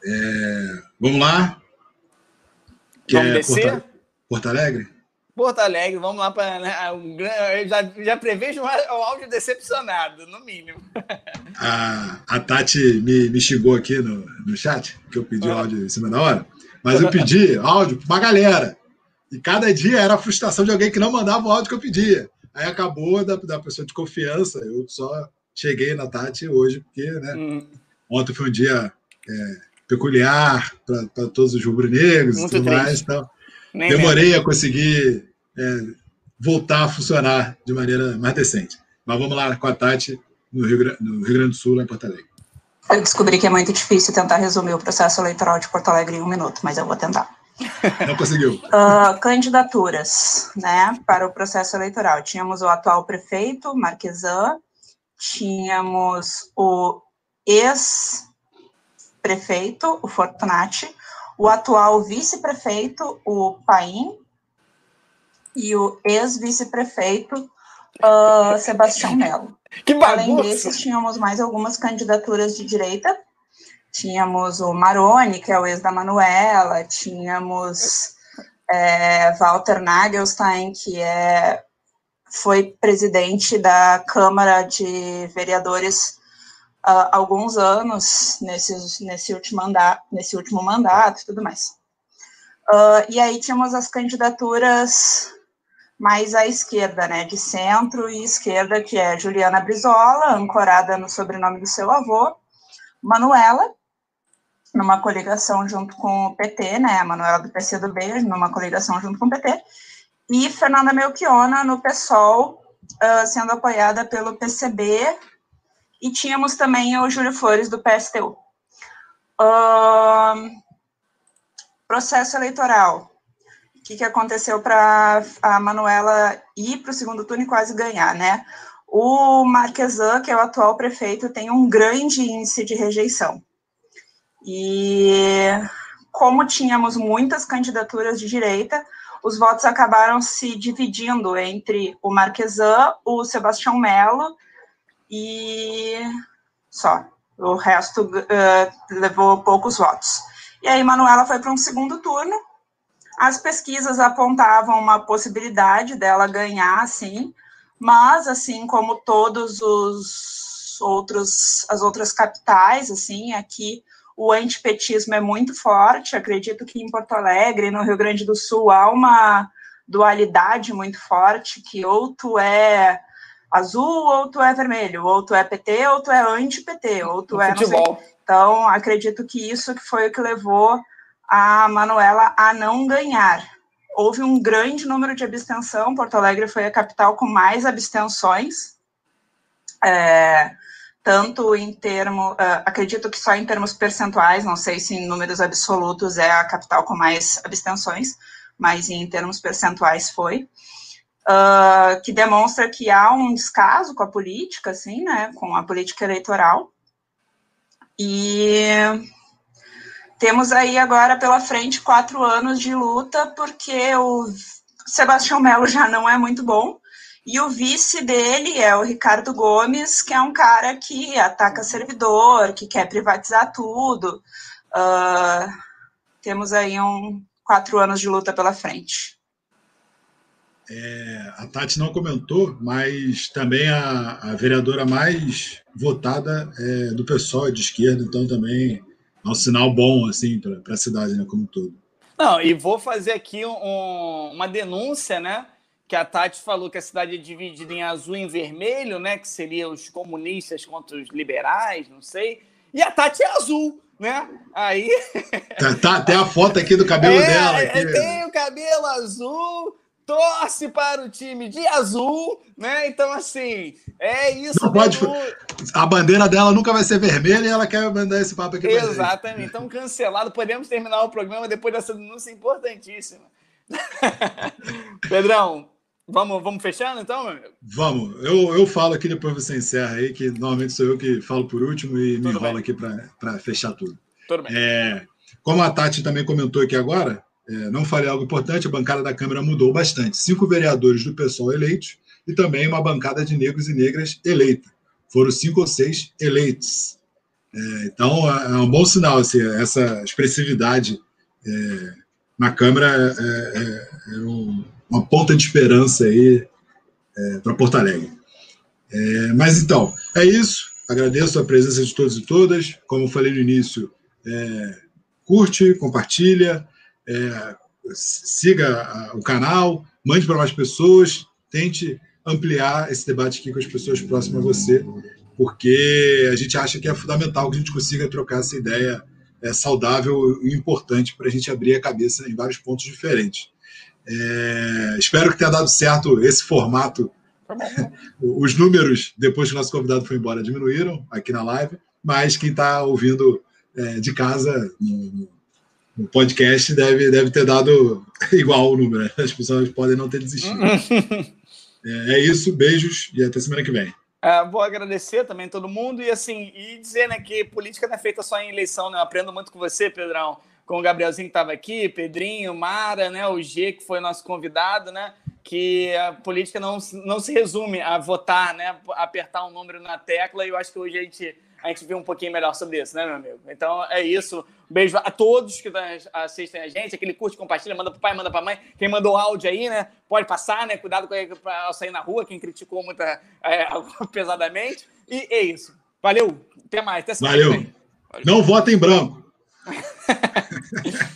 S2: É, vamos lá?
S1: Quer vamos descer?
S2: Porto, Porto Alegre?
S1: Porto Alegre, vamos lá para. Né, já, já prevejo o áudio decepcionado, no mínimo. [laughs]
S2: A, a Tati me, me xingou aqui no, no chat, que eu pedi o áudio em cima da hora, mas eu pedi áudio para uma galera. E cada dia era a frustração de alguém que não mandava o áudio que eu pedia. Aí acabou da, da pessoa de confiança, eu só cheguei na Tati hoje, porque né, hum. Ontem foi um dia é, peculiar para todos os rubro-negros e tudo triste. mais. Então, Demorei mesmo. a conseguir é, voltar a funcionar de maneira mais decente. Mas vamos lá com a Tati no Rio, no Rio Grande do Sul, lá em Porto Alegre.
S13: Eu descobri que é muito difícil tentar resumir o processo eleitoral de Porto Alegre em um minuto, mas eu vou tentar.
S2: Não conseguiu.
S13: Uh, [laughs] candidaturas, né, para o processo eleitoral. Tínhamos o atual prefeito, Marquesan, tínhamos o ex-prefeito, o Fortunati, o atual vice-prefeito, o Paim, e o ex-vice-prefeito, uh, Sebastião Melo.
S1: Que bagunça!
S13: Além desses, tínhamos mais algumas candidaturas de direita. Tínhamos o Maroni, que é o ex da Manuela, tínhamos é, Walter Nagelstein, que é, foi presidente da Câmara de Vereadores uh, alguns anos nesse, nesse, último mandato, nesse último mandato e tudo mais. Uh, e aí tínhamos as candidaturas mais à esquerda, né, de centro e esquerda, que é Juliana Brizola, ancorada no sobrenome do seu avô, Manuela, numa coligação junto com o PT, né, a Manuela do PCdoB, numa coligação junto com o PT, e Fernanda Melchiona no PSOL, uh, sendo apoiada pelo PCB e tínhamos também o Júlio Flores, do PSTU. Uh, processo eleitoral. O que, que aconteceu para a Manuela ir para o segundo turno e quase ganhar, né? O Marquesan, que é o atual prefeito, tem um grande índice de rejeição. E como tínhamos muitas candidaturas de direita, os votos acabaram se dividindo entre o Marquesan, o Sebastião Melo e só. O resto uh, levou poucos votos. E aí, Manuela foi para um segundo turno. As pesquisas apontavam uma possibilidade dela ganhar, sim, mas assim como todos os outros as outras capitais, assim, aqui o antipetismo é muito forte. Acredito que em Porto Alegre, no Rio Grande do Sul, há uma dualidade muito forte, que ou tu é azul ou tu é vermelho, ou tu é PT ou tu é anti-PT, ou tu é
S1: Futebol.
S13: Então, acredito que isso que foi o que levou a Manuela a não ganhar. Houve um grande número de abstenção, Porto Alegre foi a capital com mais abstenções, é, tanto em termos, uh, acredito que só em termos percentuais, não sei se em números absolutos é a capital com mais abstenções, mas em termos percentuais foi, uh, que demonstra que há um descaso com a política, assim, né, com a política eleitoral, e temos aí agora pela frente quatro anos de luta, porque o Sebastião Melo já não é muito bom, e o vice dele é o Ricardo Gomes, que é um cara que ataca servidor, que quer privatizar tudo. Uh, temos aí um quatro anos de luta pela frente.
S2: É, a Tati não comentou, mas também a, a vereadora mais votada é do pessoal, é de esquerda, então também é um sinal bom assim para a cidade, né, como um todo.
S1: Não, e vou fazer aqui um, uma denúncia, né? Que a Tati falou que a cidade é dividida em azul e em vermelho, né? Que seria os comunistas contra os liberais, não sei. E a Tati é azul, né? Aí.
S2: Tá, tá, tem a foto aqui do cabelo
S1: é,
S2: dela. Aqui.
S1: Tem o cabelo azul, torce para o time de azul, né? Então, assim, é isso.
S2: Não pode... A bandeira dela nunca vai ser vermelha e ela quer mandar esse papo aqui
S1: Exatamente. Então, cancelado. Podemos terminar o programa depois dessa denúncia importantíssima. [laughs] Pedrão, vamos, vamos fechando então, meu amigo?
S2: Vamos. Eu, eu falo aqui, depois você encerra aí, que normalmente sou eu que falo por último e tudo me enrolo aqui para fechar tudo.
S1: Tudo bem.
S2: É, como a Tati também comentou aqui agora, é, não falei algo importante, a bancada da Câmara mudou bastante. Cinco vereadores do pessoal eleitos e também uma bancada de negros e negras eleita. Foram cinco ou seis eleitos. É, então, é, é um bom sinal assim, essa expressividade é, na Câmara é, é, é um, uma ponta de esperança aí para Porto Alegre. mas então, é isso. Agradeço a presença de todos e todas. Como falei no início, curte, compartilha, é, siga o canal, mande para mais pessoas, tente ampliar esse debate aqui com as pessoas próximas a você, porque a gente acha que é fundamental que a gente consiga trocar essa ideia é, saudável e importante para a gente abrir a cabeça em vários pontos diferentes. É, espero que tenha dado certo esse formato. [laughs] Os números, depois que o nosso convidado foi embora, diminuíram aqui na live, mas quem está ouvindo é, de casa, o podcast deve, deve ter dado [laughs] igual o número. Né? As pessoas podem não ter desistido. [laughs] é, é, isso, beijos e até semana que vem.
S1: É, vou agradecer também todo mundo e assim e dizer né, que política não é feita só em eleição. Né? Eu aprendo muito com você, Pedrão, com o Gabrielzinho que estava aqui, Pedrinho, Mara, né, o G que foi nosso convidado, né? Que a política não, não se resume a votar, né? Apertar um número na tecla. E eu acho que hoje a gente a gente vê um pouquinho melhor sobre isso, né, meu amigo? Então é isso. beijo a todos que assistem a gente. Aquele curte, compartilha, manda pro pai, manda pra mãe. Quem mandou áudio aí, né? Pode passar, né? Cuidado com ao sair na rua, quem criticou muito é, [laughs] pesadamente. E é isso. Valeu. Até mais. Até
S2: Valeu. Valeu. Não votem branco. [laughs]